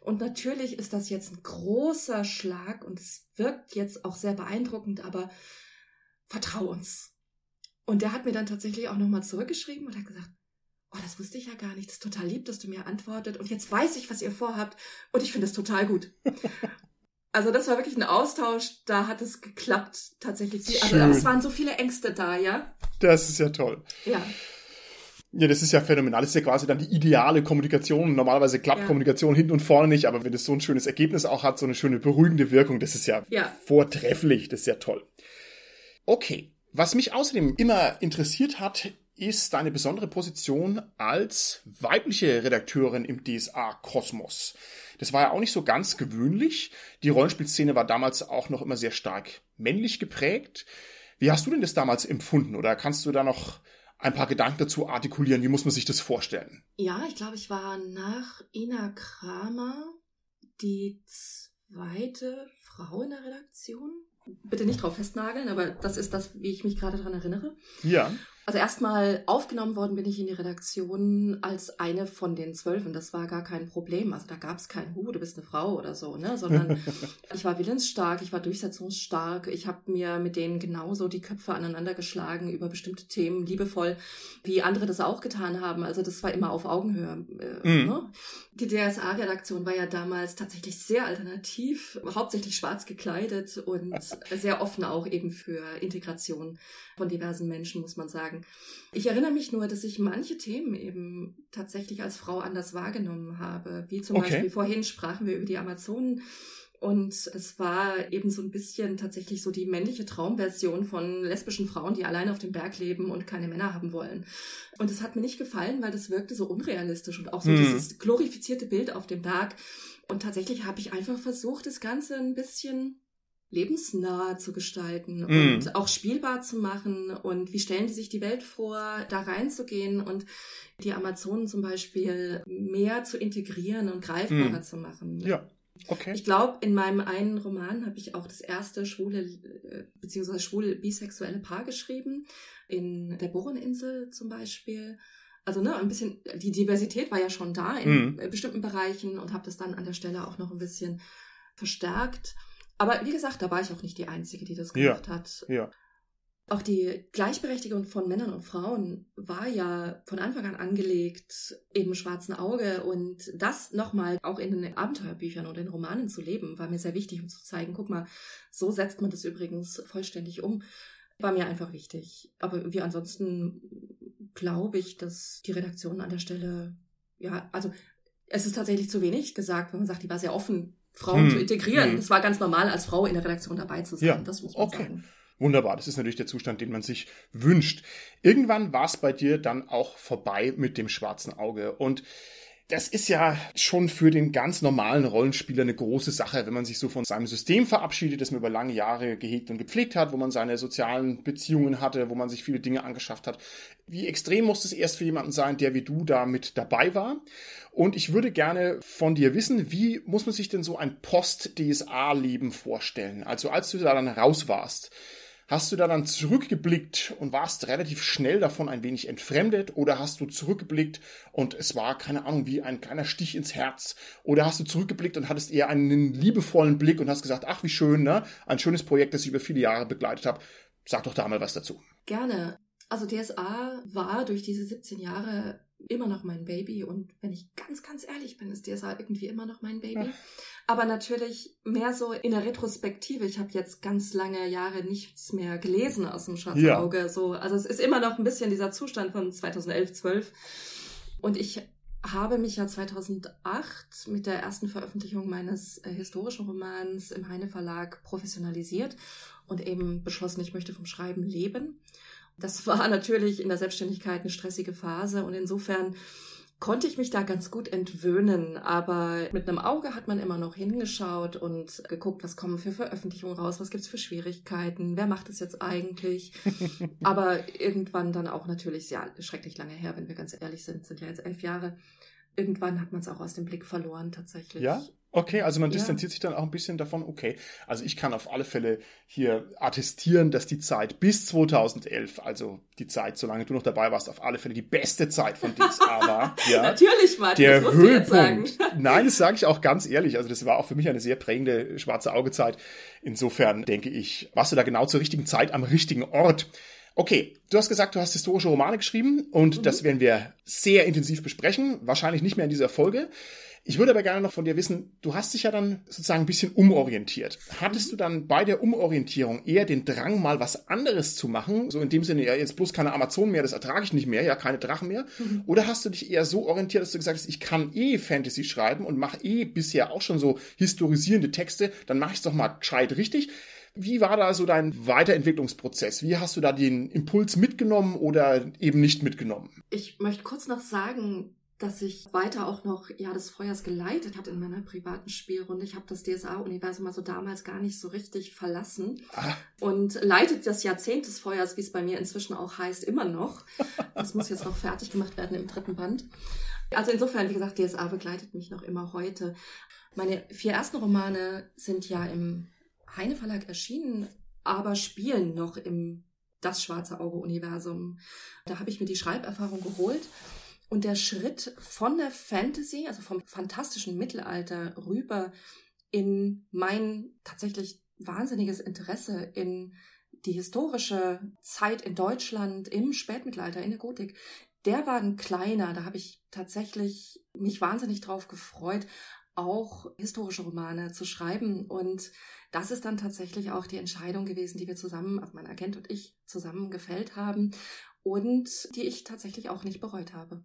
Und natürlich ist das jetzt ein großer Schlag und es wirkt jetzt auch sehr beeindruckend, aber vertrau uns. Und der hat mir dann tatsächlich auch nochmal zurückgeschrieben und hat gesagt, oh, das wusste ich ja gar nicht, das ist total lieb, dass du mir antwortet und jetzt weiß ich, was ihr vorhabt und ich finde es total gut. <laughs> also das war wirklich ein Austausch, da hat es geklappt tatsächlich. Also es waren so viele Ängste da, ja. Das ist ja toll. Ja. Ja, das ist ja phänomenal. Das ist ja quasi dann die ideale Kommunikation. Normalerweise klappt ja. Kommunikation hinten und vorne nicht, aber wenn es so ein schönes Ergebnis auch hat, so eine schöne beruhigende Wirkung, das ist ja, ja. vortrefflich, das ist ja toll. Okay. Was mich außerdem immer interessiert hat, ist deine besondere Position als weibliche Redakteurin im DSA-Kosmos. Das war ja auch nicht so ganz gewöhnlich. Die Rollenspielszene war damals auch noch immer sehr stark männlich geprägt. Wie hast du denn das damals empfunden? Oder kannst du da noch ein paar Gedanken dazu artikulieren? Wie muss man sich das vorstellen? Ja, ich glaube, ich war nach Ina Kramer die zweite Frau in der Redaktion bitte nicht drauf festnageln, aber das ist das, wie ich mich gerade daran erinnere. Ja. Also erstmal aufgenommen worden bin ich in die Redaktion als eine von den zwölf und das war gar kein Problem. Also da gab es kein Hu, du bist eine Frau oder so, ne? Sondern <laughs> ich war willensstark, ich war durchsetzungsstark, ich habe mir mit denen genauso die Köpfe aneinander geschlagen über bestimmte Themen, liebevoll, wie andere das auch getan haben. Also das war immer auf Augenhöhe. Äh, mhm. ne? Die DSA-Redaktion war ja damals tatsächlich sehr alternativ, hauptsächlich schwarz gekleidet und sehr offen auch eben für Integration von diversen Menschen, muss man sagen. Ich erinnere mich nur, dass ich manche Themen eben tatsächlich als Frau anders wahrgenommen habe. Wie zum okay. Beispiel vorhin sprachen wir über die Amazonen. Und es war eben so ein bisschen tatsächlich so die männliche Traumversion von lesbischen Frauen, die allein auf dem Berg leben und keine Männer haben wollen. Und es hat mir nicht gefallen, weil das wirkte so unrealistisch und auch so hm. dieses glorifizierte Bild auf dem Berg. Und tatsächlich habe ich einfach versucht, das Ganze ein bisschen lebensnah zu gestalten mm. und auch spielbar zu machen und wie stellen die sich die Welt vor, da reinzugehen und die Amazonen zum Beispiel mehr zu integrieren und greifbarer mm. zu machen. Ja. Okay. Ich glaube, in meinem einen Roman habe ich auch das erste schwule äh, beziehungsweise schwule bisexuelle Paar geschrieben in der Boreninsel zum Beispiel. Also ne, ein bisschen die Diversität war ja schon da in mm. bestimmten Bereichen und habe das dann an der Stelle auch noch ein bisschen verstärkt. Aber wie gesagt, da war ich auch nicht die Einzige, die das gemacht ja, hat. Ja. Auch die Gleichberechtigung von Männern und Frauen war ja von Anfang an angelegt im schwarzen Auge und das nochmal auch in den Abenteuerbüchern oder in Romanen zu leben, war mir sehr wichtig, um zu zeigen, guck mal, so setzt man das übrigens vollständig um. War mir einfach wichtig. Aber wie ansonsten glaube ich, dass die Redaktion an der Stelle, ja, also es ist tatsächlich zu wenig gesagt, wenn man sagt, die war sehr offen Frauen hm. zu integrieren. Hm. Es war ganz normal, als Frau in der Redaktion dabei zu sein. Ja. Das muss man okay. sagen. Wunderbar, das ist natürlich der Zustand, den man sich wünscht. Irgendwann war es bei dir dann auch vorbei mit dem schwarzen Auge. Und das ist ja schon für den ganz normalen Rollenspieler eine große Sache, wenn man sich so von seinem System verabschiedet, das man über lange Jahre gehegt und gepflegt hat, wo man seine sozialen Beziehungen hatte, wo man sich viele Dinge angeschafft hat. Wie extrem muss es erst für jemanden sein, der wie du da mit dabei war? Und ich würde gerne von dir wissen, wie muss man sich denn so ein Post-DSA-Leben vorstellen? Also als du da dann raus warst, Hast du da dann zurückgeblickt und warst relativ schnell davon ein wenig entfremdet oder hast du zurückgeblickt und es war, keine Ahnung, wie ein kleiner Stich ins Herz? Oder hast du zurückgeblickt und hattest eher einen liebevollen Blick und hast gesagt, ach, wie schön, ne? Ein schönes Projekt, das ich über viele Jahre begleitet habe. Sag doch da mal was dazu. Gerne. Also DSA war durch diese 17 Jahre immer noch mein Baby und wenn ich ganz, ganz ehrlich bin, ist DSA irgendwie immer noch mein Baby. Aber natürlich mehr so in der Retrospektive. Ich habe jetzt ganz lange Jahre nichts mehr gelesen aus dem Schwarzen ja. So, also es ist immer noch ein bisschen dieser Zustand von 2011, 12. Und ich habe mich ja 2008 mit der ersten Veröffentlichung meines äh, historischen Romans im Heine Verlag professionalisiert und eben beschlossen, ich möchte vom Schreiben leben. Das war <laughs> natürlich in der Selbstständigkeit eine stressige Phase und insofern konnte ich mich da ganz gut entwöhnen, aber mit einem Auge hat man immer noch hingeschaut und geguckt, was kommen für Veröffentlichungen raus, was gibt's für Schwierigkeiten, wer macht es jetzt eigentlich? <laughs> aber irgendwann dann auch natürlich, ja, schrecklich lange her, wenn wir ganz ehrlich sind, sind ja jetzt elf Jahre. Irgendwann hat man es auch aus dem Blick verloren tatsächlich. Ja, Okay, also man distanziert ja. sich dann auch ein bisschen davon. Okay, also ich kann auf alle Fälle hier attestieren, dass die Zeit bis 2011, also die Zeit, solange du noch dabei warst, auf alle Fälle die beste Zeit von DSA war. <laughs> Ja, Natürlich, Martin, der das Höhepunkt. Nein, das sage ich auch ganz ehrlich. Also das war auch für mich eine sehr prägende schwarze Augezeit. Insofern denke ich, warst du da genau zur richtigen Zeit am richtigen Ort. Okay, du hast gesagt, du hast historische Romane geschrieben und mhm. das werden wir sehr intensiv besprechen. Wahrscheinlich nicht mehr in dieser Folge. Ich würde aber gerne noch von dir wissen, du hast dich ja dann sozusagen ein bisschen umorientiert. Hattest du dann bei der Umorientierung eher den Drang, mal was anderes zu machen? So in dem Sinne, ja, jetzt bloß keine Amazon mehr, das ertrage ich nicht mehr, ja, keine Drachen mehr. Mhm. Oder hast du dich eher so orientiert, dass du gesagt hast, ich kann eh Fantasy schreiben und mache eh bisher auch schon so historisierende Texte, dann mache ich es doch mal gescheit richtig. Wie war da so dein Weiterentwicklungsprozess? Wie hast du da den Impuls mitgenommen oder eben nicht mitgenommen? Ich möchte kurz noch sagen, dass ich weiter auch noch ja des Feuers geleitet hat in meiner privaten Spielrunde. Ich habe das DSA-Universum also damals gar nicht so richtig verlassen ah. und leitet das Jahrzehnt des Feuers, wie es bei mir inzwischen auch heißt, immer noch. Das muss jetzt noch fertig gemacht werden im dritten Band. Also insofern, wie gesagt, DSA begleitet mich noch immer heute. Meine vier ersten Romane sind ja im Heine Verlag erschienen, aber spielen noch im Das Schwarze Auge Universum. Da habe ich mir die Schreiberfahrung geholt und der Schritt von der Fantasy, also vom fantastischen Mittelalter rüber in mein tatsächlich wahnsinniges Interesse in die historische Zeit in Deutschland im Spätmittelalter, in der Gotik, der war ein kleiner. Da habe ich tatsächlich mich wahnsinnig drauf gefreut, auch historische Romane zu schreiben. Und das ist dann tatsächlich auch die Entscheidung gewesen, die wir zusammen, also mein Agent und ich zusammen gefällt haben und die ich tatsächlich auch nicht bereut habe.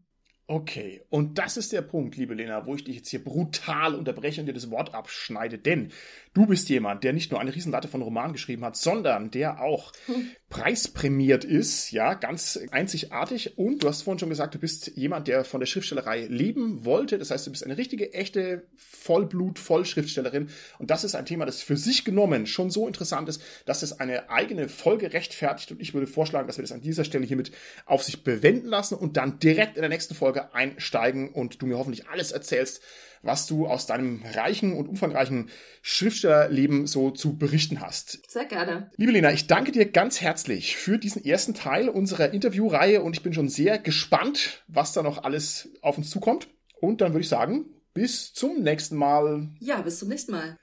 Okay, und das ist der Punkt, liebe Lena, wo ich dich jetzt hier brutal unterbreche und dir das Wort abschneide, denn du bist jemand, der nicht nur eine Riesenlatte von Romanen geschrieben hat, sondern der auch hm. preisprämiert ist, ja, ganz einzigartig. Und du hast vorhin schon gesagt, du bist jemand, der von der Schriftstellerei leben wollte, das heißt, du bist eine richtige, echte Vollblut, Vollschriftstellerin und das ist ein Thema, das für sich genommen schon so interessant ist, dass es eine eigene Folge rechtfertigt. Und ich würde vorschlagen, dass wir das an dieser Stelle hiermit auf sich bewenden lassen und dann direkt in der nächsten Folge Folge einsteigen und du mir hoffentlich alles erzählst, was du aus deinem reichen und umfangreichen Schriftstellerleben so zu berichten hast. Sehr gerne. Liebe Lena, ich danke dir ganz herzlich für diesen ersten Teil unserer Interviewreihe und ich bin schon sehr gespannt, was da noch alles auf uns zukommt. Und dann würde ich sagen, bis zum nächsten Mal. Ja, bis zum nächsten Mal.